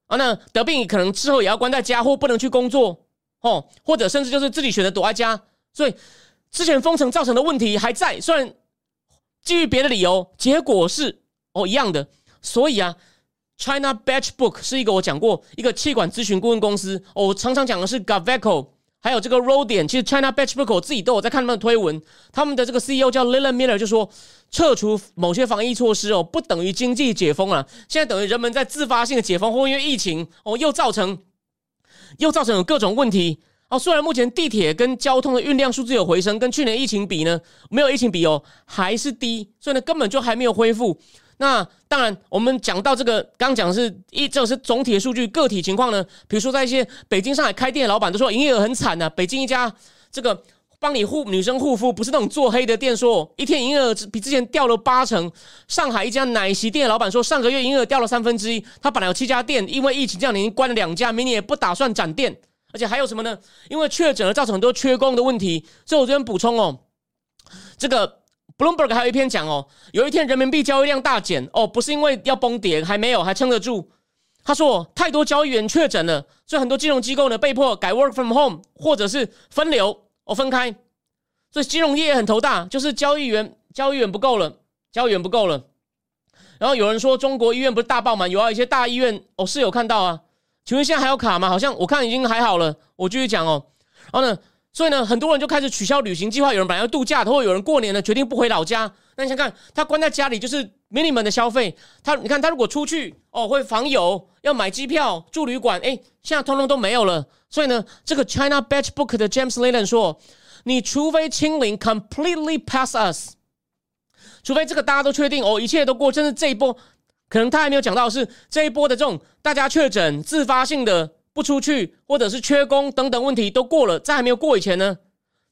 Speaker 1: 啊。那得病可能之后也要关在家，或不能去工作哦，或者甚至就是自己选择躲在家，所以。之前封城造成的问题还在，虽然基于别的理由，结果是哦一样的。所以啊，China Batch Book 是一个我讲过一个气管咨询顾问公司。哦我常常讲的是 Gaveco，还有这个 RODIN。其实 China Batch Book 我自己都有在看他们的推文。他们的这个 CEO 叫 Lilian Miller 就说，撤除某些防疫措施哦，不等于经济解封了。现在等于人们在自发性的解封，或因为疫情哦，又造成又造成有各种问题。哦，虽然目前地铁跟交通的运量数字有回升，跟去年疫情比呢，没有疫情比哦，还是低，所以呢，根本就还没有恢复。那当然，我们讲到这个，刚讲是一，这是总体的数据，个体情况呢，比如说在一些北京、上海开店的老板都说营业额很惨呐。北京一家这个帮你护女生护肤，不是那种做黑的店，说一天营业额比之前掉了八成。上海一家奶昔店的老板说，上个月营业额掉了三分之一。他本来有七家店，因为疫情这样已经关了两家，明年也不打算展店。而且还有什么呢？因为确诊而造成很多缺工的问题，所以我这边补充哦，这个 Bloomberg 还有一篇讲哦，有一天人民币交易量大减哦，不是因为要崩跌，还没有，还撑得住。他说太多交易员确诊了，所以很多金融机构呢被迫改 work from home，或者是分流哦分开，所以金融业也很头大，就是交易员交易员不够了，交易员不够了。然后有人说中国医院不是大爆满，有啊，一些大医院哦是有看到啊。请问现在还有卡吗？好像我看已经还好了。我继续讲哦。然后呢，所以呢，很多人就开始取消旅行计划。有人本来要度假，或者有人过年呢决定不回老家。那你想看，他关在家里就是 minimum 的消费。他你看他如果出去哦，会访友，要买机票住旅馆，哎，现在通通都没有了。所以呢，这个 China Batch Book 的 James Leland 说，你除非清零 completely pass us，除非这个大家都确定哦，一切都过，甚至这一波。可能他还没有讲到是这一波的这种大家确诊自发性的不出去，或者是缺工等等问题都过了，在还没有过以前呢，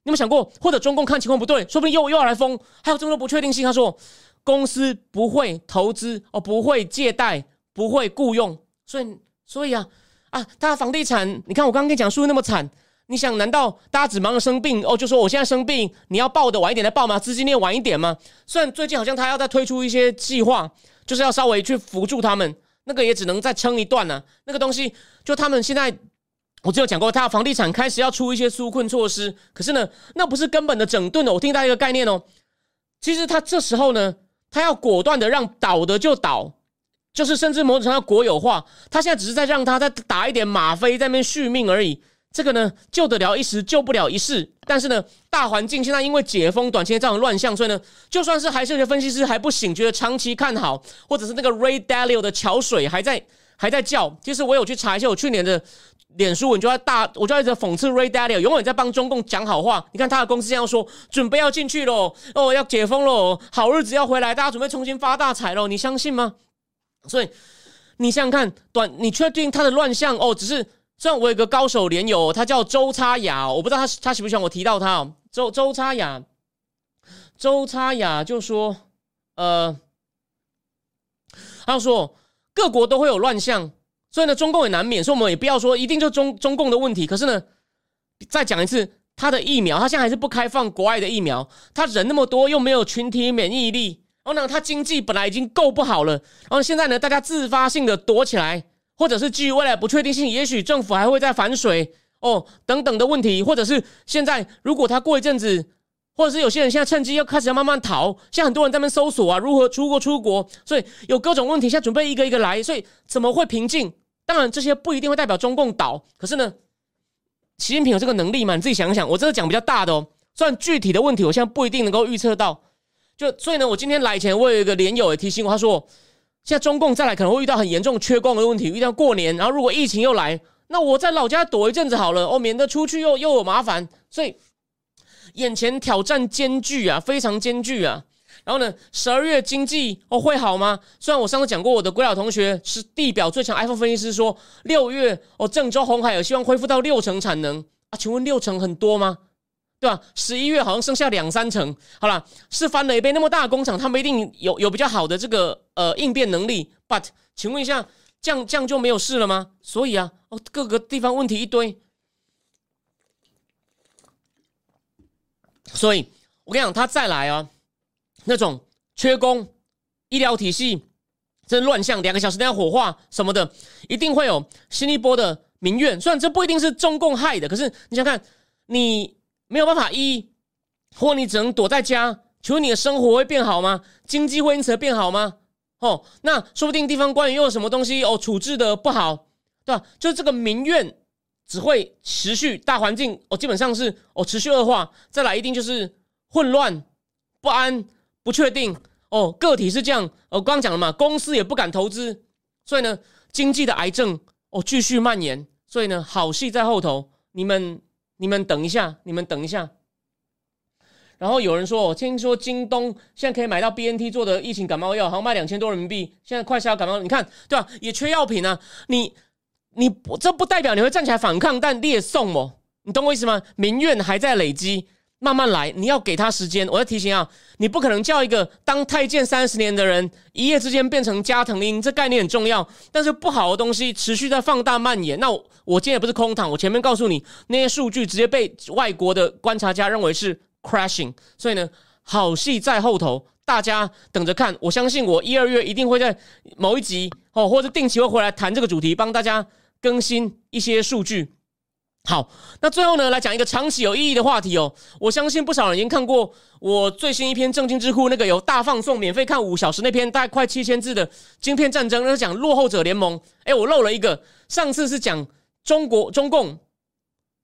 Speaker 1: 你有没有想过？或者中共看情况不对，说不定又又要来封，还有这么多不确定性。他说公司不会投资哦，不会借贷，不会雇佣，所以所以啊啊，大家房地产，你看我刚刚跟你讲，输的那么惨，你想难道大家只忙着生病哦？就说我现在生病，你要报的晚一点再报吗？资金链晚一点吗？虽然最近好像他要再推出一些计划。就是要稍微去扶助他们，那个也只能再撑一段呢。那个东西，就他们现在，我只有讲过，他房地产开始要出一些纾困措施，可是呢，那不是根本的整顿的。我听到一个概念哦，其实他这时候呢，他要果断的让倒的就倒，就是甚至某种程度国有化。他现在只是在让他再打一点吗啡，在那边续命而已。这个呢，救得了一时，救不了一世。但是呢，大环境现在因为解封，短期内造成乱象，所以呢，就算是还是有些分析师还不醒，觉得长期看好，或者是那个 Ray Dalio 的桥水还在还在叫。其实我有去查一下我去年的脸书我，就在大，我就一直讽刺 Ray Dalio，永远在帮中共讲好话。你看他的公司这样说，准备要进去喽，哦，要解封喽，好日子要回来，大家准备重新发大财喽，你相信吗？所以你想想看，短，你确定他的乱象哦，只是。虽然我有个高手连友，他叫周差雅，我不知道他他喜不喜欢我提到他哦。周周差雅，周差雅就说，呃，他说各国都会有乱象，所以呢，中共也难免，所以我们也不要说一定就中中共的问题。可是呢，再讲一次，他的疫苗，他现在还是不开放国外的疫苗，他人那么多又没有群体免疫力，然后呢，他经济本来已经够不好了，然后现在呢，大家自发性的躲起来，或者是基于未来不确定性，也许政府还会再反水哦等等的问题，或者是现在如果他过一阵子，或者是有些人现在趁机要开始要慢慢逃，像很多人在那边搜索啊，如何出国出国，所以有各种问题，现在准备一个一个来，所以怎么会平静？当然这些不一定会代表中共倒，可是呢？习近平有这个能力吗？你自己想想。我这个讲比较大的哦，虽然具体的问题我现在不一定能够预测到。就所以呢，我今天来前，我有一个连友也提醒我，他说现在中共再来可能会遇到很严重缺光的问题，遇到过年，然后如果疫情又来，那我在老家躲一阵子好了，哦，免得出去又又有麻烦。所以眼前挑战艰巨啊，非常艰巨啊。然后呢，十二月经济哦会好吗？虽然我上次讲过，我的鬼佬同学是地表最强 iPhone 分析师，说六月哦郑州红海有希望恢复到六成产能啊，请问六成很多吗？对吧？十一月好像剩下两三成，好了，是翻了一倍，那么大的工厂，他们一定有有比较好的这个呃应变能力。But 请问一下，这样这样就没有事了吗？所以啊，哦各个地方问题一堆，所以我跟你讲，他再来啊。那种缺工、医疗体系真乱象，两个小时都要火化什么的，一定会有新一波的民怨。虽然这不一定是中共害的，可是你想看，你没有办法医，或你只能躲在家，请问你的生活会变好吗？经济会因此而变好吗？哦，那说不定地方官员又有什么东西哦处置的不好，对吧？就是这个民怨只会持续，大环境哦基本上是哦持续恶化，再来一定就是混乱不安。不确定哦，个体是这样，我刚刚讲了嘛，公司也不敢投资，所以呢，经济的癌症哦继续蔓延，所以呢，好戏在后头，你们你们等一下，你们等一下。然后有人说，我听说京东现在可以买到 BNT 做的疫情感冒药，好像卖两千多人民币，现在快消感冒，你看对吧？也缺药品啊，你你这不代表你会站起来反抗，但列送哦，你懂我意思吗？民怨还在累积。慢慢来，你要给他时间。我要提醒啊，你不可能叫一个当太监三十年的人一夜之间变成加藤鹰，这概念很重要。但是不好的东西持续在放大蔓延。那我我今天也不是空谈，我前面告诉你那些数据直接被外国的观察家认为是 crashing。所以呢，好戏在后头，大家等着看。我相信我一二月一定会在某一集哦，或者定期会回来谈这个主题，帮大家更新一些数据。好，那最后呢，来讲一个长期有意义的话题哦。我相信不少人已经看过我最新一篇正经知乎那个有大放送、免费看五小时那篇，大概快七千字的晶片战争，那是讲落后者联盟。哎，我漏了一个，上次是讲中国中共，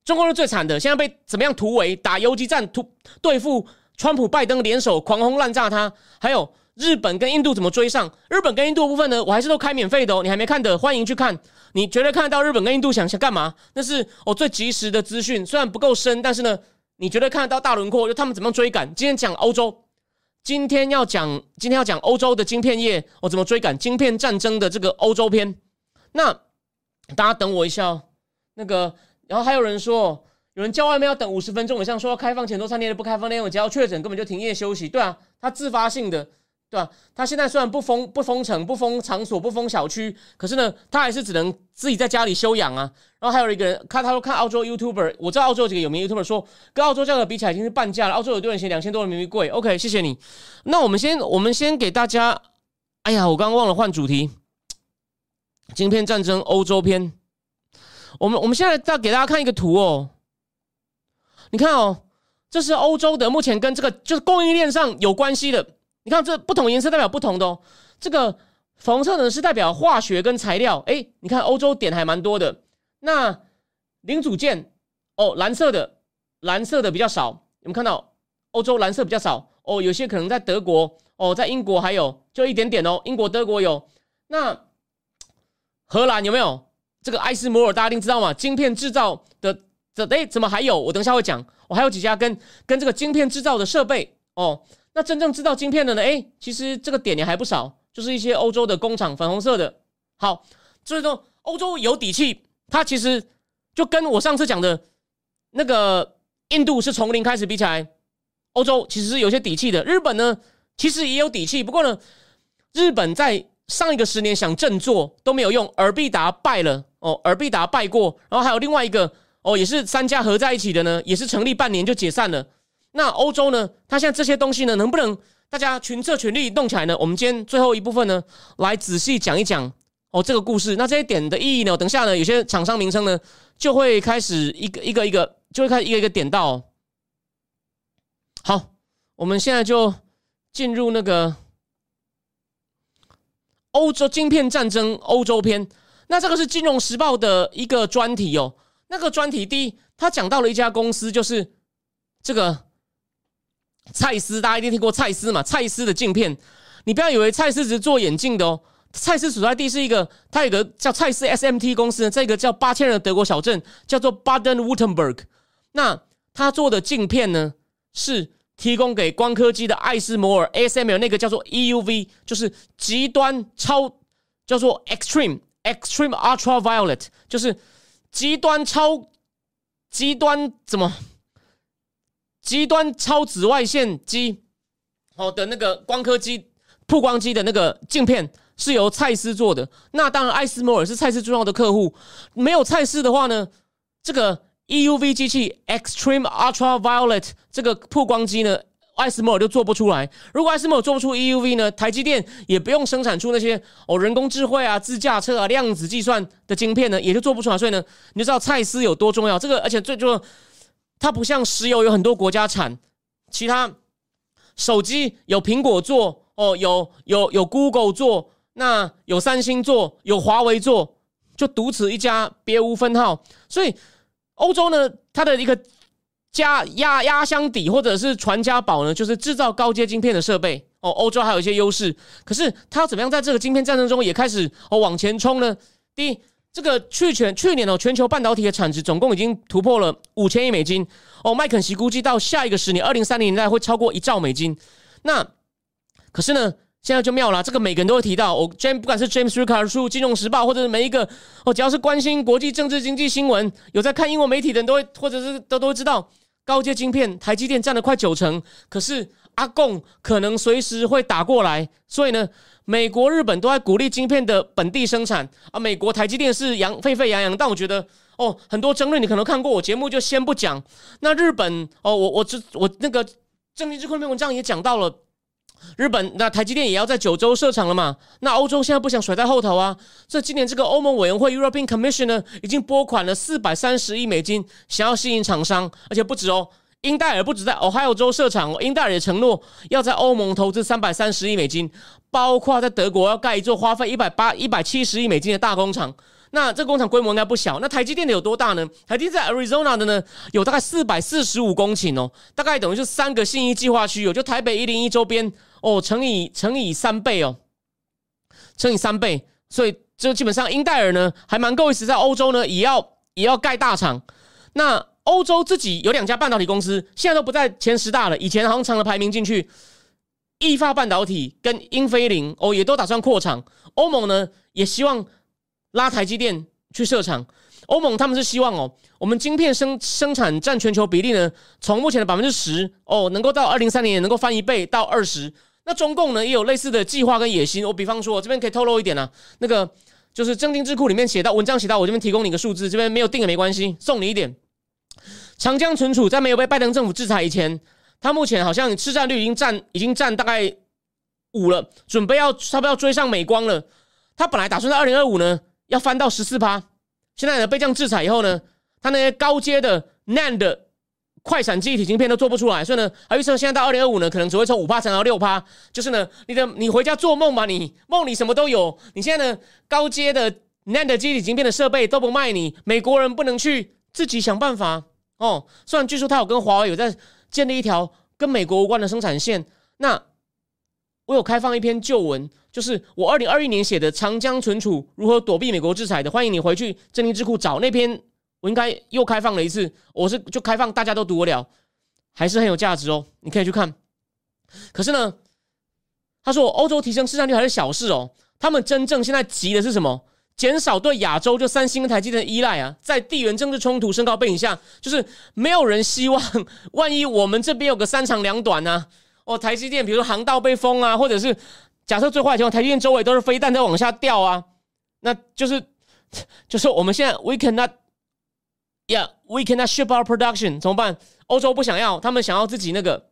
Speaker 1: 中共是最惨的，现在被怎么样突围，打游击战，突对付川普、拜登联手狂轰滥炸他，还有。日本跟印度怎么追上？日本跟印度部分呢？我还是都开免费的哦，你还没看的，欢迎去看。你绝对看得到日本跟印度想想干嘛？那是我最及时的资讯，虽然不够深，但是呢，你绝对看得到大轮廓，就他们怎么追赶。今天讲欧洲，今天要讲，今天要讲欧洲的晶片业，我怎么追赶晶片战争的这个欧洲篇。那大家等我一下哦。那个，然后还有人说，有人叫外面要等五十分钟以上，说开放前都餐厅不开放，那种只要确诊根本就停业休息。对啊，他自发性的。对吧？他现在虽然不封不封城、不封场所、不封小区，可是呢，他还是只能自己在家里休养啊。然后还有一个人看，他说看澳洲 YouTuber，我知道澳洲有几个有名 YouTuber 说，跟澳洲价格比起来已经是半价了。澳洲有多人嫌两千多人民币贵。OK，谢谢你。那我们先，我们先给大家，哎呀，我刚刚忘了换主题，晶片战争欧洲篇。我们我们现在再给大家看一个图哦，你看哦，这是欧洲的，目前跟这个就是供应链上有关系的。你看这不同颜色代表不同的哦，这个粉红色呢是代表化学跟材料，哎，你看欧洲点还蛮多的。那零组件哦，蓝色的蓝色的比较少，有没有看到欧洲蓝色比较少哦？有些可能在德国哦，在英国还有就一点点哦，英国德国有。那荷兰有没有这个艾斯摩尔？大家一定知道嘛，晶片制造的这哎怎么还有？我等一下会讲，我还有几家跟跟这个晶片制造的设备哦。那真正制造晶片的呢？哎，其实这个点也还不少，就是一些欧洲的工厂，粉红色的。好，所以说欧洲有底气，它其实就跟我上次讲的那个印度是从零开始比起来，欧洲其实是有些底气的。日本呢，其实也有底气，不过呢，日本在上一个十年想振作都没有用，尔必达败了哦，尔必达败过，然后还有另外一个哦，也是三家合在一起的呢，也是成立半年就解散了。那欧洲呢？它现在这些东西呢，能不能大家群策群力动起来呢？我们今天最后一部分呢，来仔细讲一讲哦这个故事。那这些点的意义呢？等下呢，有些厂商名称呢，就会开始一个一个一个，就会开始一个一个点到。好，我们现在就进入那个欧洲晶片战争欧洲篇。那这个是《金融时报》的一个专题哦。那个专题第一，他讲到了一家公司，就是这个。蔡司，大家一定听过蔡司嘛？蔡司的镜片，你不要以为蔡司只是做眼镜的哦。蔡司所在地是一个，它有个叫蔡司 SMT 公司，这个叫八千人的德国小镇，叫做 Baden-Württemberg。那他做的镜片呢，是提供给光刻机的艾斯摩尔 ASML 那个叫做 EUV，就是极端超，叫做 Extreme Extreme Ultraviolet，就是极端超极端怎么？极端超紫外线机，好的那个光刻机、曝光机的那个镜片是由蔡司做的。那当然，艾斯摩尔是蔡司重要的客户。没有蔡司的话呢，这个 EUV 机器 Extreme Ultraviolet 这个曝光机呢，艾斯摩尔就做不出来。如果艾斯摩尔做不出 EUV 呢，台积电也不用生产出那些哦人工智慧啊、自驾车啊、量子计算的晶片呢，也就做不出来。所以呢，你就知道蔡司有多重要。这个而且最重要。它不像石油有很多国家产，其他手机有苹果做哦，有有有 Google 做，那有三星做，有华为做，就独此一家，别无分号。所以欧洲呢，它的一个加压压箱底或者是传家宝呢，就是制造高阶晶片的设备哦。欧洲还有一些优势，可是它怎么样在这个晶片战争中也开始哦往前冲呢？第一。这个去全去年哦，全球半导体的产值总共已经突破了五千亿美金哦。麦肯锡估计到下一个十年，二零三零年代会超过一兆美金。那可是呢，现在就妙了，这个每个人都会提到。我 James 不管是 James Ricard 书、金融时报，或者是每一个哦，只要是关心国际政治经济新闻、有在看英文媒体的人都会，或者是都都知道，高阶晶片台积电占了快九成。可是阿贡可能随时会打过来，所以呢。美国、日本都在鼓励晶片的本地生产啊。美国台积电是扬沸沸扬扬，但我觉得哦，很多争论你可能看过，我节目就先不讲。那日本哦，我我这我那个正经智库那篇文章也讲到了，日本那台积电也要在九州设厂了嘛。那欧洲现在不想甩在后头啊，这今年这个欧盟委员会 European Commission 呢，已经拨款了四百三十亿美金，想要吸引厂商，而且不止哦。英戴尔不止在 Ohio 州设厂哦，英戴尔也承诺要在欧盟投资三百三十亿美金，包括在德国要盖一座花费一百八一百七十亿美金的大工厂。那这工厂规模应该不小。那台积电的有多大呢？台积在 Arizona 的呢，有大概四百四十五公顷哦，大概等于是三个信义计划区哦，就台北一零一周边哦，乘以乘以三倍哦，乘以三倍，所以就基本上英戴尔呢还蛮够意思，在欧洲呢也要也要盖大厂。那欧洲自己有两家半导体公司，现在都不在前十大了。以前好像抢了排名进去，易发半导体跟英飞凌哦，也都打算扩厂。欧盟呢，也希望拉台积电去设厂。欧盟他们是希望哦，我们晶片生生产占全球比例呢，从目前的百分之十哦，能够到二零三零年能够翻一倍到二十。那中共呢，也有类似的计划跟野心。我比方说，我这边可以透露一点啊，那个就是正定智库里面写到文章写到，我这边提供你一个数字，这边没有定也没关系，送你一点。长江存储在没有被拜登政府制裁以前，它目前好像市占率已经占已经占大概五了，准备要差不多要追上美光了。它本来打算在二零二五呢要翻到十四趴，现在呢被这样制裁以后呢，它那些高阶的 NAND 快闪记忆体晶片都做不出来，所以呢，还预测现在到二零二五呢，可能只会从五趴涨到六趴。就是呢，你的你回家做梦吧，你梦里什么都有。你现在呢高阶的 NAND 记忆体晶片的设备都不卖你，美国人不能去自己想办法。哦，虽然据说他有跟华为有在建立一条跟美国无关的生产线，那我有开放一篇旧文，就是我二零二一年写的《长江存储如何躲避美国制裁》的，欢迎你回去正定智库找那篇，我应该又开放了一次，我是就开放大家都读得了，还是很有价值哦，你可以去看。可是呢，他说欧洲提升市占率还是小事哦，他们真正现在急的是什么？减少对亚洲就三星跟台积电的依赖啊，在地缘政治冲突升高背景下，就是没有人希望万一我们这边有个三长两短呢？哦，台积电比如说航道被封啊，或者是假设最坏的情况，台积电周围都是飞弹在往下掉啊，那就是 就是我们现在 we cannot，Yeah，we cannot ship our production，怎么办？欧洲不想要，他们想要自己那个，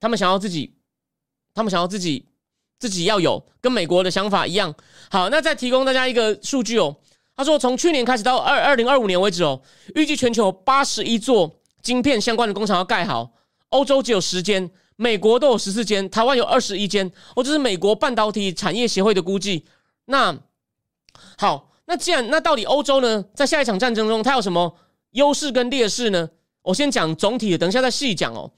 Speaker 1: 他们想要自己，他们想要自己自己要有，跟美国的想法一样。好，那再提供大家一个数据哦。他说，从去年开始到二二零二五年为止哦，预计全球八十一座晶片相关的工厂要盖好，欧洲只有十间，美国都有十四间，台湾有二十一间。哦，这是美国半导体产业协会的估计。那好，那既然那到底欧洲呢，在下一场战争中，它有什么优势跟劣势呢？我先讲总体的，等一下再细讲哦。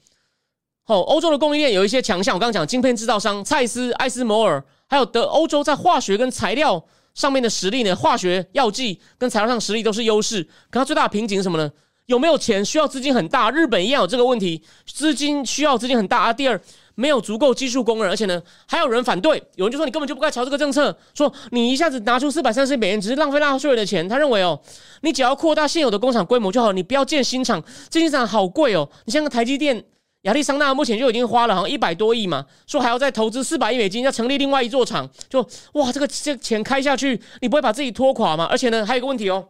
Speaker 1: 好，欧洲的供应链有一些强项，我刚刚讲晶片制造商蔡司、艾斯摩尔，还有德欧洲在化学跟材料。上面的实力呢？化学药剂跟材料上实力都是优势，可它最大的瓶颈是什么呢？有没有钱？需要资金很大。日本一样有这个问题，资金需要资金很大啊。第二，没有足够技术工人，而且呢，还有人反对。有人就说你根本就不该朝这个政策，说你一下子拿出四百三十亿美元，只是浪费纳税人的钱。他认为哦，你只要扩大现有的工厂规模就好，你不要建新厂，这新厂好贵哦。你像个台积电。亚利桑那目前就已经花了好像一百多亿嘛，说还要再投资四百亿美金，要成立另外一座厂，就哇，这个这个钱开下去，你不会把自己拖垮吗？而且呢，还有一个问题哦，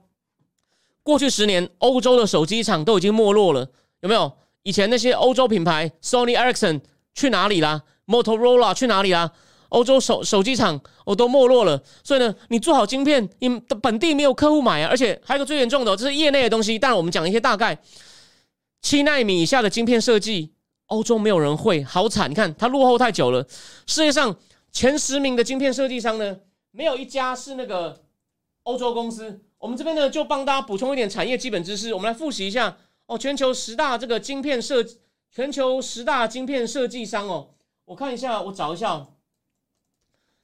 Speaker 1: 过去十年欧洲的手机厂都已经没落了，有没有？以前那些欧洲品牌，Sony Ericsson 去哪里啦？Motorola 去哪里啦？欧洲手手机厂哦都没落了，所以呢，你做好晶片，你的本地没有客户买啊，而且还有个最严重的，这是业内的东西，当然我们讲一些大概，七纳米以下的晶片设计。欧洲没有人会，好惨！你看它落后太久了。世界上前十名的晶片设计商呢，没有一家是那个欧洲公司。我们这边呢，就帮大家补充一点产业基本知识。我们来复习一下哦，全球十大这个晶片设，全球十大晶片设计商哦。我看一下，我找一下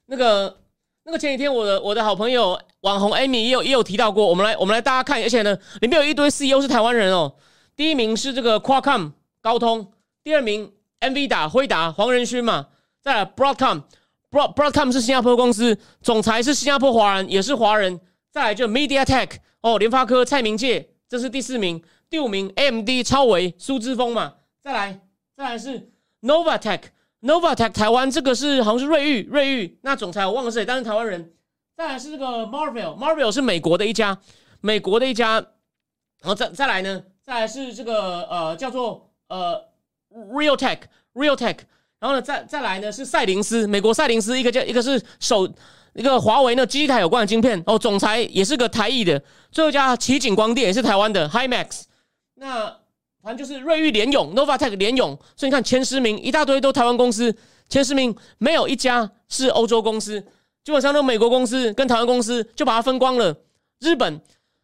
Speaker 1: 那个那个前几天我的我的好朋友网红 Amy 也有也有提到过。我们来我们来大家看，而且呢，里面有一堆 CEO 是台湾人哦。第一名是这个 Qualcomm 高通。第二名，NVIDIA 辉达黄仁勋嘛，再来 Broadcom，Broad Broadcom 是新加坡公司，总裁是新加坡华人，也是华人。再来就 MediaTek 哦，联发科蔡明介，这是第四名。第五名，MD 超维苏之峰嘛，再来再来是 Novatech，Novatech 台湾这个是好像是瑞昱瑞昱，那总裁我忘了是谁，但是台湾人。再来是这个 Marvel，Marvel 是美国的一家，美国的一家。然后再再来呢，再来是这个呃叫做呃。Realtek，Realtek，然后呢，再再来呢是赛灵思，美国赛灵思，一个叫一个是手一个华为呢机台有关的晶片。哦，总裁也是个台裔的，最后一家奇景光电也是台湾的 Himax，那反正就是瑞昱联咏 Novatech 联咏，所以你看前十名一大堆都台湾公司，前十名没有一家是欧洲公司，基本上都美国公司跟台湾公司就把它分光了，日本。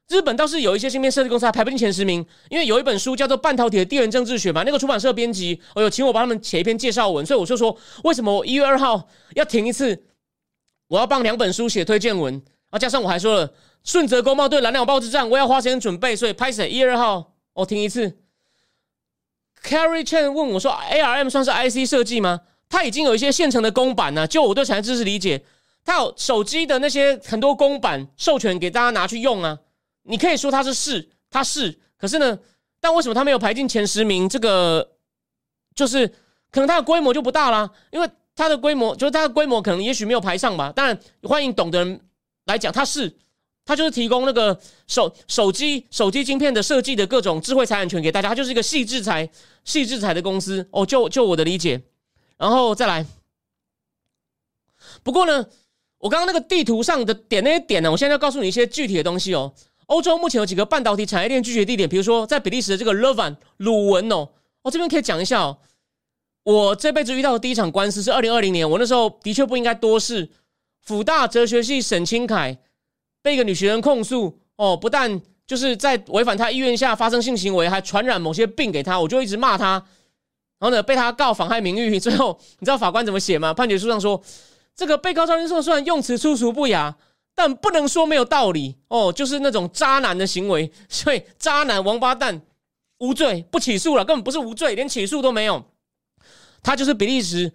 Speaker 1: 日本倒是有一些芯片设计公司还排不进前十名，因为有一本书叫做《半导体的地缘政治学》嘛，那个出版社编辑，哦有请我帮他们写一篇介绍文，所以我就说，为什么我一月二号要停一次？我要帮两本书写推荐文，啊，加上我还说了顺泽公贸对蓝鸟报之战，我要花时间准备，所以拍写一月二号我停一次。Carrie Chen 问我说：“ARM 算是 IC 设计吗？它已经有一些现成的公版呢。就我对产业知识理解，它有手机的那些很多公版授权给大家拿去用啊。”你可以说它是是，它是，可是呢，但为什么它没有排进前十名？这个就是可能它的规模就不大啦，因为它的规模就是它的规模可能也许没有排上吧。当然，欢迎懂的人来讲，它是它就是提供那个手手机手机晶片的设计的各种智慧财产权给大家，它就是一个细制裁细制裁的公司哦。就就我的理解，然后再来。不过呢，我刚刚那个地图上的点那些点呢，我现在要告诉你一些具体的东西哦。欧洲目前有几个半导体产业链聚集地点，比如说在比利时的这个勒 n 鲁文哦，我这边可以讲一下哦。我这辈子遇到的第一场官司是二零二零年，我那时候的确不应该多事。辅大哲学系沈清凯被一个女学生控诉哦，不但就是在违反他意愿下发生性行为，还传染某些病给他，我就一直骂他。然后呢，被他告妨害名誉，最后你知道法官怎么写吗？判决书上说，这个被告赵先硕虽然用词粗俗不雅。但不能说没有道理哦，就是那种渣男的行为，所以渣男王八蛋无罪不起诉了，根本不是无罪，连起诉都没有。他就是比利时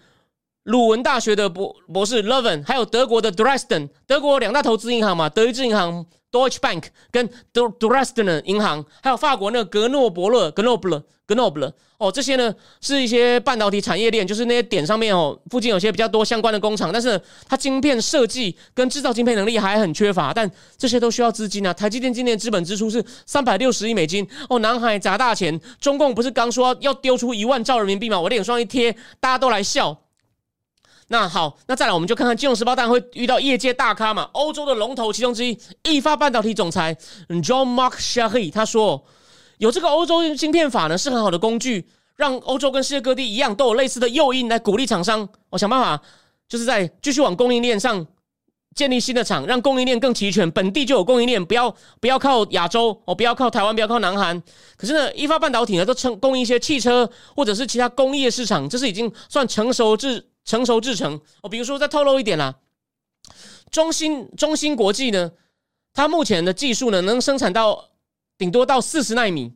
Speaker 1: 鲁文大学的博博士 Levin，还有德国的 Dresden，德国两大投资银行嘛，德意志银行 Deutsche Bank 跟 Dresden 银行，还有法国那个格诺伯勒 Gnoble Gnoble 哦，这些呢是一些半导体产业链，就是那些点上面哦，附近有些比较多相关的工厂，但是它晶片设计跟制造晶片能力还很缺乏，但这些都需要资金啊。台积电今年资本支出是三百六十亿美金哦，南海砸大钱，中共不是刚说要丢出一万兆人民币吗？我脸上一贴，大家都来笑。那好，那再来我们就看看《金融时报》当然会遇到业界大咖嘛，欧洲的龙头其中之一，易发半导体总裁 John Mark Shahey 他说。有这个欧洲芯片法呢，是很好的工具，让欧洲跟世界各地一样，都有类似的诱因来鼓励厂商。我想办法，就是在继续往供应链上建立新的厂，让供应链更齐全，本地就有供应链，不要不要靠亚洲哦，不要靠台湾，不要靠南韩。可是呢，一发半导体呢，都成供应一些汽车或者是其他工业市场，这是已经算成熟制成熟制成哦。比如说，再透露一点啦，中芯中芯国际呢，它目前的技术呢，能生产到。顶多到四十纳米，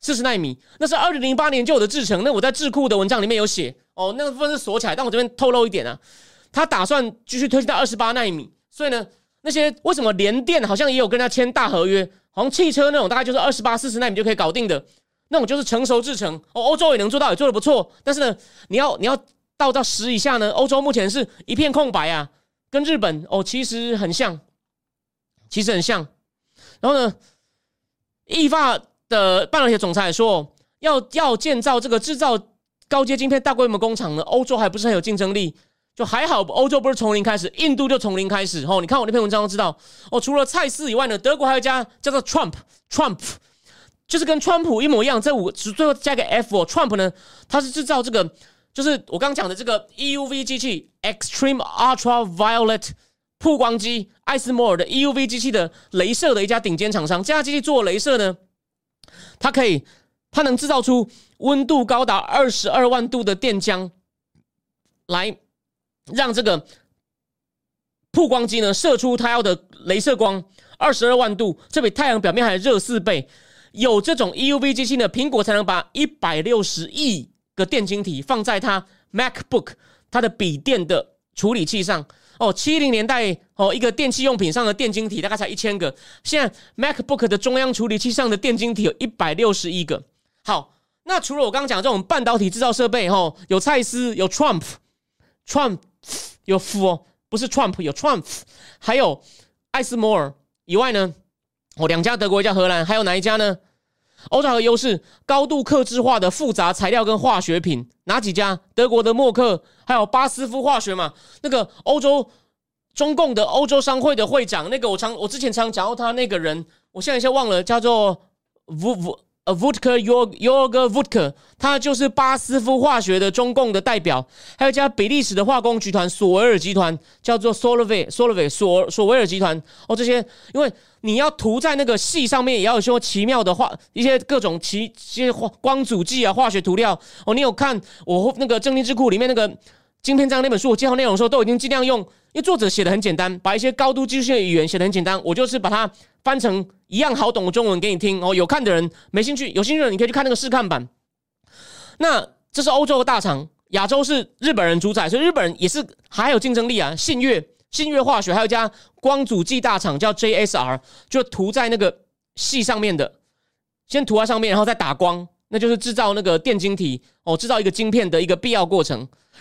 Speaker 1: 四十纳米，那是二零零八年就有的制程。那我在智库的文章里面有写哦，那个部分是锁起来，但我这边透露一点啊，他打算继续推进到二十八纳米。所以呢，那些为什么联电好像也有跟他签大合约？好像汽车那种大概就是二十八、四十纳米就可以搞定的那种，就是成熟制程哦。欧洲也能做到，也做的不错。但是呢，你要你要到到十以下呢，欧洲目前是一片空白啊，跟日本哦其实很像，其实很像。然后呢？易发的半导体总裁说：“要要建造这个制造高阶晶片大规模工厂呢，欧洲还不是很有竞争力。就还好，欧洲不是从零开始，印度就从零开始。哦，你看我那篇文章都知道。哦，除了蔡司以外呢，德国还有一家叫做 Trump，Trump 就是跟川普一模一样。这五只最后加个 F 哦，Trump 呢，它是制造这个，就是我刚刚讲的这个 EUV 机器，Extreme Ultraviolet。”曝光机，艾斯摩尔的 EUV 机器的镭射的一家顶尖厂商，这家机器做镭射呢，它可以，它能制造出温度高达二十二万度的电浆，来让这个曝光机呢射出它要的镭射光，二十二万度，这比太阳表面还热四倍。有这种 EUV 机器呢，苹果才能把一百六十亿个电晶体放在它 MacBook 它的笔电的处理器上。哦，七零年代哦，一个电器用品上的电晶体大概才一千个，现在 MacBook 的中央处理器上的电晶体有一百六十一个。好，那除了我刚刚讲这种半导体制造设备，哈，有蔡司，有 Trump，Trump 有 F，不是 Trump，有 Trump，还有艾斯摩尔以外呢，哦，两家德国，一家荷兰，还有哪一家呢？欧洲的优势，高度克制化的复杂材料跟化学品，哪几家？德国的默克，还有巴斯夫化学嘛？那个欧洲中共的欧洲商会的会长，那个我常我之前常讲到他那个人，我现在一下忘了，叫做吴吴。，Vodka Yorg Yorg Vodka，他就是巴斯夫化学的中共的代表，还有一家比利时的化工集团索维尔集团，叫做 Solvay Solvay 索索维尔集团。哦，这些因为你要涂在那个细上面，也要有些奇妙的化一些各种奇一些化光阻剂啊，化学涂料。哦，你有看我那个正经智库里面那个晶片章那本书，我介绍内容的时候，都已经尽量用，因为作者写的很简单，把一些高度技术性的语言写的很简单，我就是把它。翻成一样好懂的中文给你听哦，有看的人没兴趣，有兴趣的人你可以去看那个试看版。那这是欧洲的大厂，亚洲是日本人主宰，所以日本人也是还有竞争力啊。信越信越化学还有一家光阻剂大厂叫 JSR，就涂在那个细上面的，先涂在上面，然后再打光，那就是制造那个电晶体哦，制造一个晶片的一个必要过程。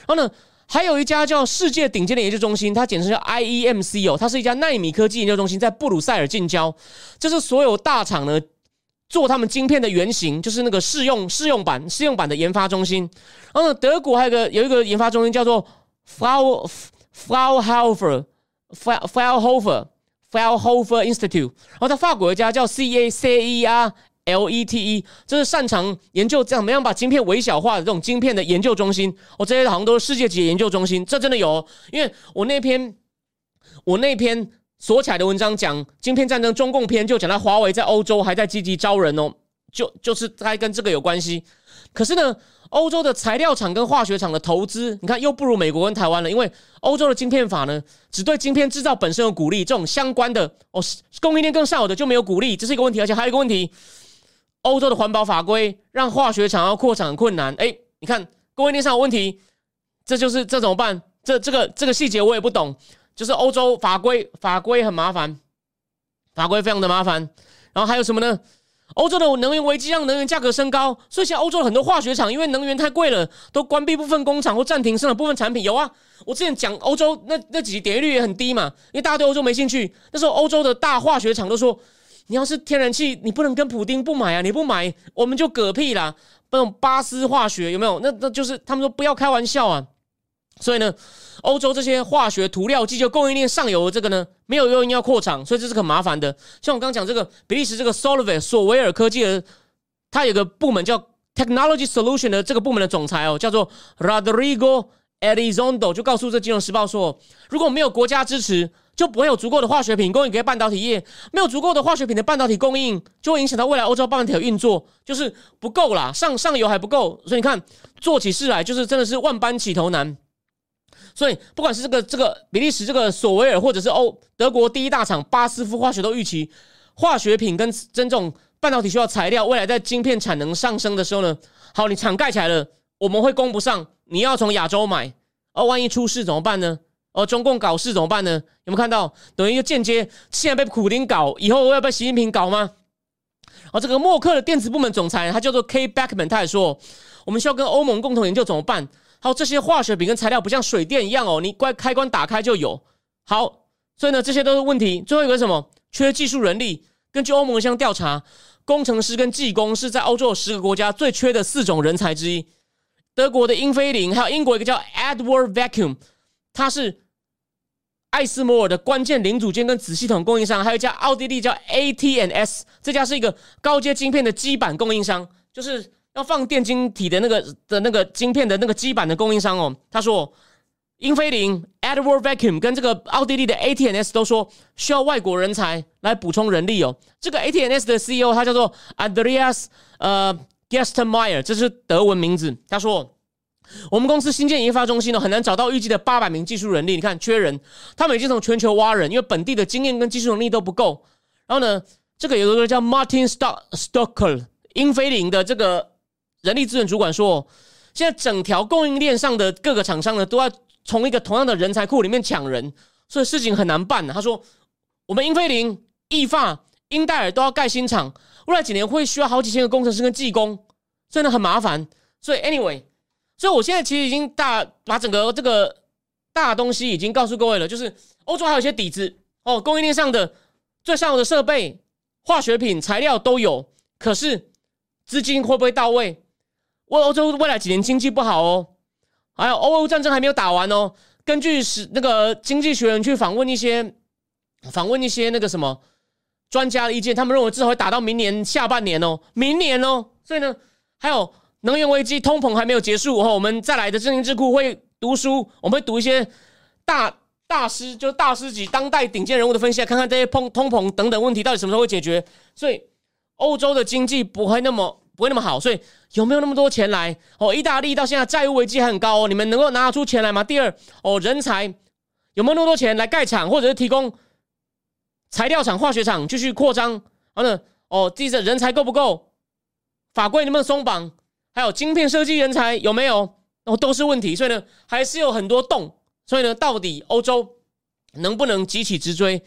Speaker 1: 然后呢？还有一家叫世界顶尖的研究中心，它简称叫 IEMC 哦，它是一家纳米科技研究中心，在布鲁塞尔近郊。这是所有大厂呢做他们晶片的原型，就是那个试用试用版试用版的研发中心。然后呢，德国还有个有一个研发中心叫做 Frau Frauhofer Fraunhofer Frauhofer Institute。然后在法国一家叫 CACER。L E T E，这是擅长研究怎么样把晶片微小化的这种晶片的研究中心。哦这些好像都是世界级研究中心，这真的有。因为我那篇我那篇锁起来的文章讲晶片战争中共篇，就讲到华为在欧洲还在积极招人哦，就就是在跟这个有关系。可是呢，欧洲的材料厂跟化学厂的投资，你看又不如美国跟台湾了。因为欧洲的晶片法呢，只对晶片制造本身有鼓励，这种相关的哦供应链更上游的就没有鼓励，这是一个问题。而且还有一个问题。欧洲的环保法规让化学厂要扩产很困难。哎，你看供应链上有问题，这就是这怎么办？这这个这个细节我也不懂，就是欧洲法规法规很麻烦，法规非常的麻烦。然后还有什么呢？欧洲的能源危机让能源价格升高，所以现在欧洲很多化学厂因为能源太贵了，都关闭部分工厂或暂停生产部分产品。有啊，我之前讲欧洲那那几点击率也很低嘛，因为大家对欧洲没兴趣。那时候欧洲的大化学厂都说，你要是天然气，你不能跟普丁不买啊，你不买我们就嗝屁啦。那种巴斯化学有没有？那那就是他们说不要开玩笑啊。所以呢，欧洲这些化学涂料剂就供应链上游的这个呢，没有诱因要扩厂，所以这是很麻烦的。像我刚讲这个比利时这个 Solvay 索维尔科技的，它有个部门叫 Technology Solution 的这个部门的总裁哦，叫做 Rodrigo Elizondo，就告诉这金融时报说，如果没有国家支持，就不会有足够的化学品供应给半导体业，没有足够的化学品的半导体供应，就会影响到未来欧洲半导体的运作，就是不够啦，上上游还不够。所以你看，做起事来就是真的是万般起头难。所以，不管是这个这个比利时这个索维尔，或者是欧德国第一大厂巴斯夫化学，都预期化学品跟真正半导体需要材料，未来在晶片产能上升的时候呢，好，你厂盖起来了，我们会供不上，你要从亚洲买，而，万一出事怎么办呢？哦，中共搞事怎么办呢？有没有看到？等于就间接现在被普丁搞，以后要被习近平搞吗？哦，这个默克的电子部门总裁，他叫做 K Backman，他也说，我们需要跟欧盟共同研究怎么办。好，这些化学品跟材料不像水电一样哦，你关开关打开就有。好，所以呢，这些都是问题。最后一个什么？缺技术人力。根据欧盟一项调查，工程师跟技工是在欧洲十个国家最缺的四种人才之一。德国的英飞凌，还有英国一个叫 Edward Vacuum，他是艾斯摩尔的关键零组件跟子系统供应商。还有一家奥地利叫 AT&S，这家是一个高阶晶片的基板供应商，就是。要放电晶体的那个的那个晶片的那个基板的供应商哦，他说，英飞凌、Edward Vacuum 跟这个奥地利的 AT&S 都说需要外国人才来补充人力哦。这个 AT&S 的 CEO 他叫做 Andreas 呃 Gestmeier，这是德文名字。他说，我们公司新建研发中心呢，很难找到预计的八百名技术人力。你看缺人，他们已经从全球挖人，因为本地的经验跟技术能力都不够。然后呢，这个有一个叫 Martin Stocker，英飞凌的这个。人力资源主管说：“现在整条供应链上的各个厂商呢，都要从一个同样的人才库里面抢人，所以事情很难办。”他说：“我们英飞凌、易发、英戴尔都要盖新厂，未来几年会需要好几千个工程师跟技工，真的很麻烦。所以，anyway，所以我现在其实已经大把整个这个大东西已经告诉各位了，就是欧洲还有一些底子哦，供应链上的最上游的设备、化学品、材料都有，可是资金会不会到位？”欧欧洲未来几年经济不好哦，还有欧欧战争还没有打完哦。根据是那个经济学人去访问一些访问一些那个什么专家的意见，他们认为至少会打到明年下半年哦，明年哦。所以呢，还有能源危机、通膨还没有结束后，我们再来的正经智库会读书，我们会读一些大大师，就是大师级当代顶尖人物的分析，看看这些通通膨等等问题到底什么时候会解决。所以欧洲的经济不会那么。不会那么好，所以有没有那么多钱来？哦，意大利到现在债务危机还很高哦，你们能够拿得出钱来吗？第二，哦，人才有没有那么多钱来盖厂，或者是提供材料厂、化学厂继续扩张？然后呢，哦，第三，人才够不够？法规能不能松绑？还有晶片设计人才有没有？哦，都是问题，所以呢，还是有很多洞。所以呢，到底欧洲能不能急起直追？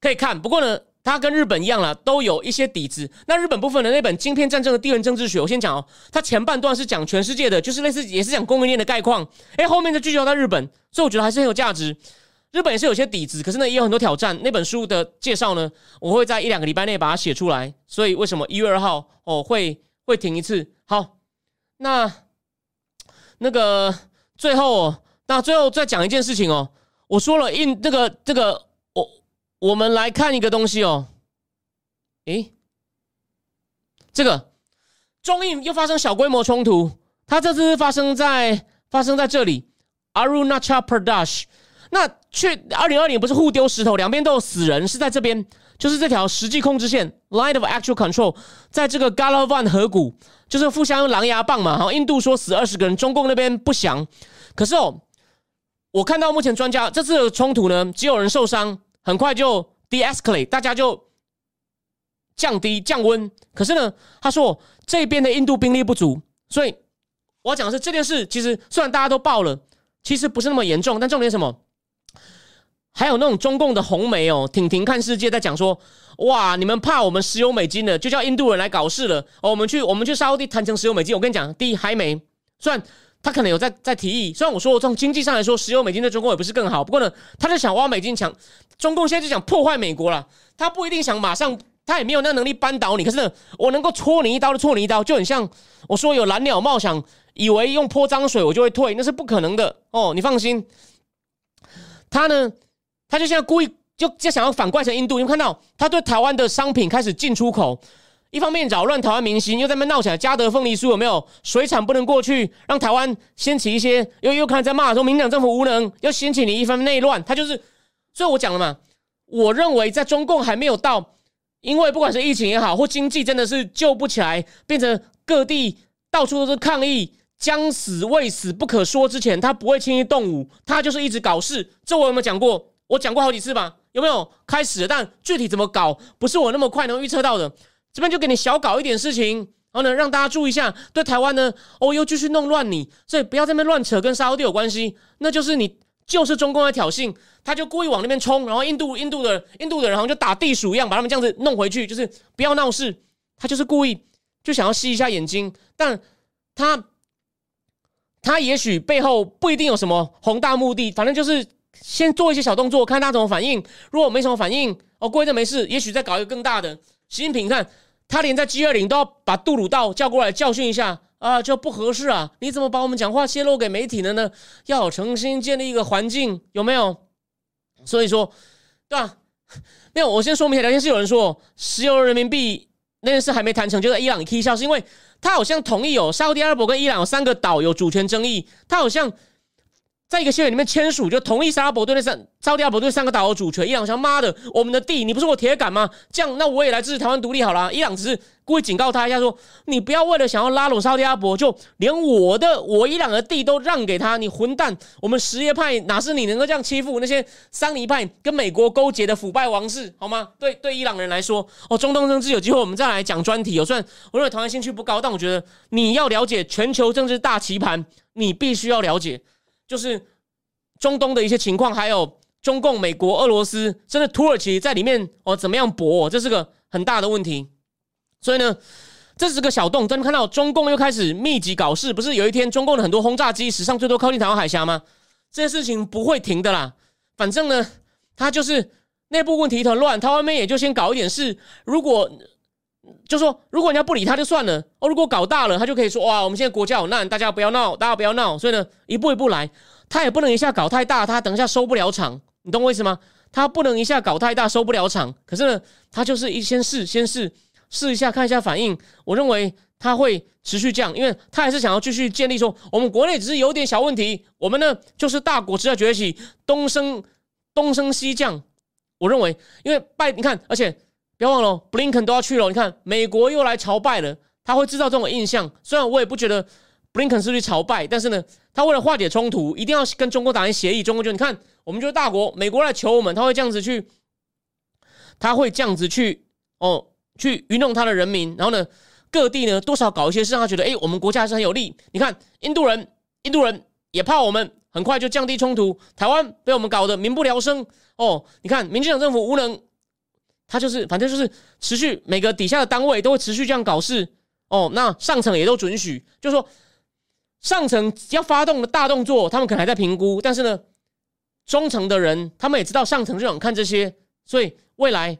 Speaker 1: 可以看，不过呢。它跟日本一样了，都有一些底子。那日本部分的那本《晶片战争的地缘政治学》，我先讲哦。它前半段是讲全世界的，就是类似也是讲供应链的概况。哎，后面就聚焦到日本，所以我觉得还是很有价值。日本也是有些底子，可是呢也有很多挑战。那本书的介绍呢，我会在一两个礼拜内把它写出来。所以为什么一月二号哦会会停一次？好，那那个最后，那最后再讲一件事情哦。我说了印这个这个。我我们来看一个东西哦，诶，这个中印又发生小规模冲突，它这次发生在发生在这里，Arunachal Pradesh。那去二零二零不是互丢石头，两边都有死人，是在这边，就是这条实际控制线 （Line of Actual Control） 在这个 Galavan 河谷，就是互相用狼牙棒嘛。好，印度说死二十个人，中共那边不详。可是哦，我看到目前专家这次的冲突呢，只有人受伤。很快就 de-escalate，大家就降低降温。可是呢，他说这边的印度兵力不足，所以我要讲的是这件事。其实虽然大家都爆了，其实不是那么严重。但重点是什么？还有那种中共的红媒哦，挺挺看世界在讲说，哇，你们怕我们石油美金的，就叫印度人来搞事了。哦，我们去我们去沙特谈成石油美金。我跟你讲，第一还没，虽然他可能有在在提议，虽然我说从经济上来说，石油美金对中共也不是更好，不过呢，他就想挖美金抢，中共现在就想破坏美国了。他不一定想马上，他也没有那能力扳倒你。可是呢，我能够戳你一刀就戳你一刀，就很像我说有蓝鸟冒想以为用泼脏水我就会退，那是不可能的哦。你放心，他呢？他就现在故意就就想要反怪成印度，你看到他对台湾的商品开始进出口，一方面扰乱台湾民心，又在那闹起来。嘉德凤梨酥有没有水产不能过去，让台湾掀起一些又又看在骂说民党政府无能，要掀起你一番内乱。他就是，所以我讲了嘛，我认为在中共还没有到，因为不管是疫情也好，或经济真的是救不起来，变成各地到处都是抗议，将死未死不可说之前，他不会轻易动武，他就是一直搞事。这我有没有讲过？我讲过好几次吧，有没有开始？但具体怎么搞，不是我那么快能预测到的。这边就给你小搞一点事情，然后呢，让大家注意一下。对台湾呢，哦，又继续弄乱你，所以不要在那边乱扯，跟沙特有关系，那就是你就是中共在挑衅，他就故意往那边冲，然后印度印度的印度的人好像就打地鼠一样，把他们这样子弄回去，就是不要闹事。他就是故意就想要吸一下眼睛，但他他也许背后不一定有什么宏大目的，反正就是。先做一些小动作，看他怎么反应。如果没什么反应，哦，过一阵没事，也许再搞一个更大的。习近平看他连在 G 二零都要把杜鲁道叫过来教训一下啊，就不合适啊！你怎么把我们讲话泄露给媒体了呢？要重新建立一个环境，有没有？所以说，对吧？没有，我先说明一下，聊天室有人说石油人民币那件事还没谈成，就在伊朗 K 笑，是因为他好像同意有沙特阿拉伯跟伊朗有三个岛有主权争议，他好像。在一个协议里面签署，就同意沙拉伯对那三沙特阿伯对三个岛的主权。伊朗想妈的，我们的地你不是我铁杆吗？这样，那我也来支持台湾独立好了。伊朗只是故意警告他一下，说你不要为了想要拉拢沙特阿伯，就连我的我伊朗的地都让给他。你混蛋！我们什叶派哪是你能够这样欺负那些桑尼派跟美国勾结的腐败王室好吗？对对，伊朗人来说，哦，中东政治有机会我们再来讲专题。有虽然我认为台湾兴趣不高，但我觉得你要了解全球政治大棋盘，你必须要了解。就是中东的一些情况，还有中共、美国、俄罗斯，甚至土耳其在里面哦，怎么样搏？这是个很大的问题。所以呢，这是个小洞。真的看到中共又开始密集搞事，不是有一天中共的很多轰炸机史上最多靠近台湾海峡吗？这些事情不会停的啦。反正呢，他就是内部问题一团乱，他外面也就先搞一点事。如果就说，如果人家不理他就算了哦。如果搞大了，他就可以说哇，我们现在国家有难，大家不要闹，大家不要闹。所以呢，一步一步来，他也不能一下搞太大，他等一下收不了场。你懂我意思吗？他不能一下搞太大，收不了场。可是呢，他就是一先试，先试试一下，看一下反应。我认为他会持续降，因为他还是想要继续建立说，我们国内只是有点小问题，我们呢就是大国只要崛起，东升东升西降。我认为，因为拜，你看，而且。不要忘了，布林肯都要去了。你看，美国又来朝拜了，他会制造这种印象。虽然我也不觉得布林肯是去朝拜，但是呢，他为了化解冲突，一定要跟中国达成协议。中国就你看，我们就是大国，美国来求我们，他会这样子去，他会这样子去哦，去愚弄他的人民。然后呢，各地呢多少搞一些事，让他觉得哎，我们国家还是很有利。你看，印度人，印度人也怕我们很快就降低冲突。台湾被我们搞得民不聊生哦。你看，民进党政府无能。他就是，反正就是持续每个底下的单位都会持续这样搞事哦。那上层也都准许，就是说上层要发动的大动作，他们可能还在评估。但是呢，中层的人他们也知道上层就想看这些，所以未来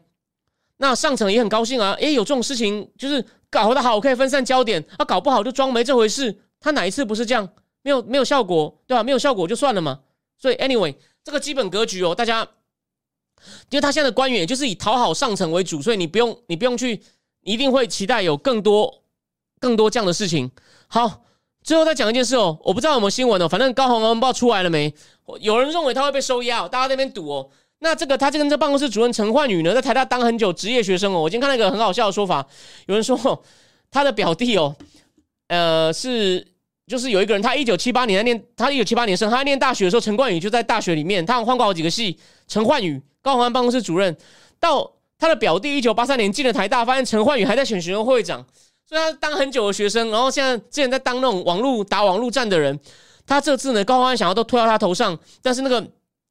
Speaker 1: 那上层也很高兴啊。诶，有这种事情就是搞得好，可以分散焦点；啊，搞不好就装没这回事。他哪一次不是这样？没有没有效果，对吧？没有效果就算了嘛。所以 anyway，这个基本格局哦，大家。因为他现在的官员就是以讨好上层为主，所以你不用你不用去，一定会期待有更多更多这样的事情。好，最后再讲一件事哦，我不知道有没有新闻哦，反正高鸿安报出来了没？有人认为他会被收押，大家那边赌哦。那这个他就跟这办公室主任陈焕宇呢，在台大当很久职业学生哦。我今天看到一个很好笑的说法，有人说 他的表弟哦，呃，是就是有一个人，他一九七八年在念，他一九七八年生，他在念大学的时候，陈冠宇就在大学里面，他换过好几个系，陈焕宇。高鸿安办公室主任到他的表弟一九八三年进了台大，发现陈焕宇还在选学生会长，所以他当很久的学生，然后现在之前在当那种网络打网络战的人，他这次呢，高安想要都推到他头上，但是那个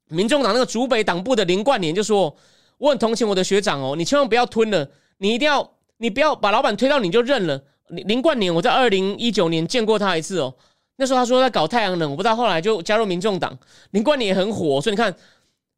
Speaker 1: 民众党那个主北党部的林冠年就说：“我很同情我的学长哦，你千万不要吞了，你一定要，你不要把老板推到你就认了。”林林冠年，我在二零一九年见过他一次哦，那时候他说在搞太阳能，我不知道后来就加入民众党。林冠年也很火，所以你看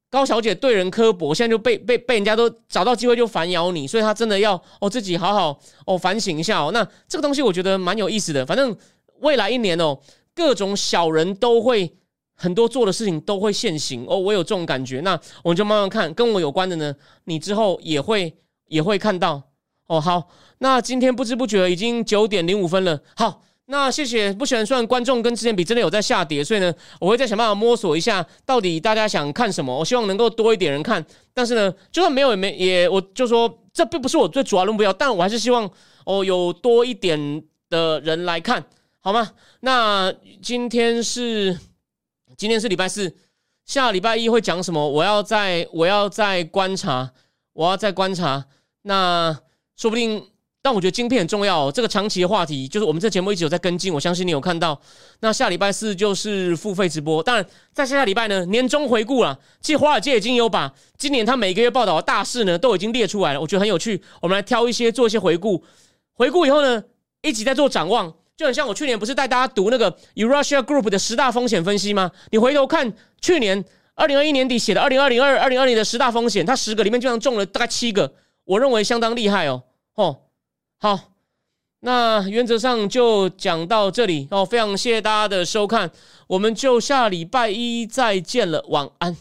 Speaker 1: 高小姐对人刻薄，现在就被被被人家都找到机会就反咬你，所以他真的要哦自己好好哦反省一下哦。那这个东西我觉得蛮有意思的，反正未来一年哦，各种小人都会很多做的事情都会现形哦，我有这种感觉。那我们就慢慢看，跟我有关的呢，你之后也会也会看到哦。好。那今天不知不觉已经九点零五分了。好，那谢谢不喜欢算观众跟之前比真的有在下跌，所以呢，我会再想办法摸索一下到底大家想看什么。我希望能够多一点人看，但是呢，就算没有也没也，我就说这并不是我最主要的目标，但我还是希望哦有多一点的人来看，好吗？那今天是今天是礼拜四，下礼拜一会讲什么？我要再我要再观察，我要再观察，那说不定。但我觉得晶片很重要，这个长期的话题就是我们这节目一直有在跟进，我相信你有看到。那下礼拜四就是付费直播，当然在下下礼拜呢，年终回顾了。其实华尔街已经有把今年他每个月报道的大事呢都已经列出来了，我觉得很有趣。我们来挑一些做一些回顾，回顾以后呢，一起在做展望，就很像我去年不是带大家读那个 Eurasia Group 的十大风险分析吗？你回头看去年二零二一年底写的二零二零二二零二零的十大风险，它十个里面居然中了大概七个，我认为相当厉害哦，哦。好，那原则上就讲到这里哦，非常谢谢大家的收看，我们就下礼拜一再见了，晚安。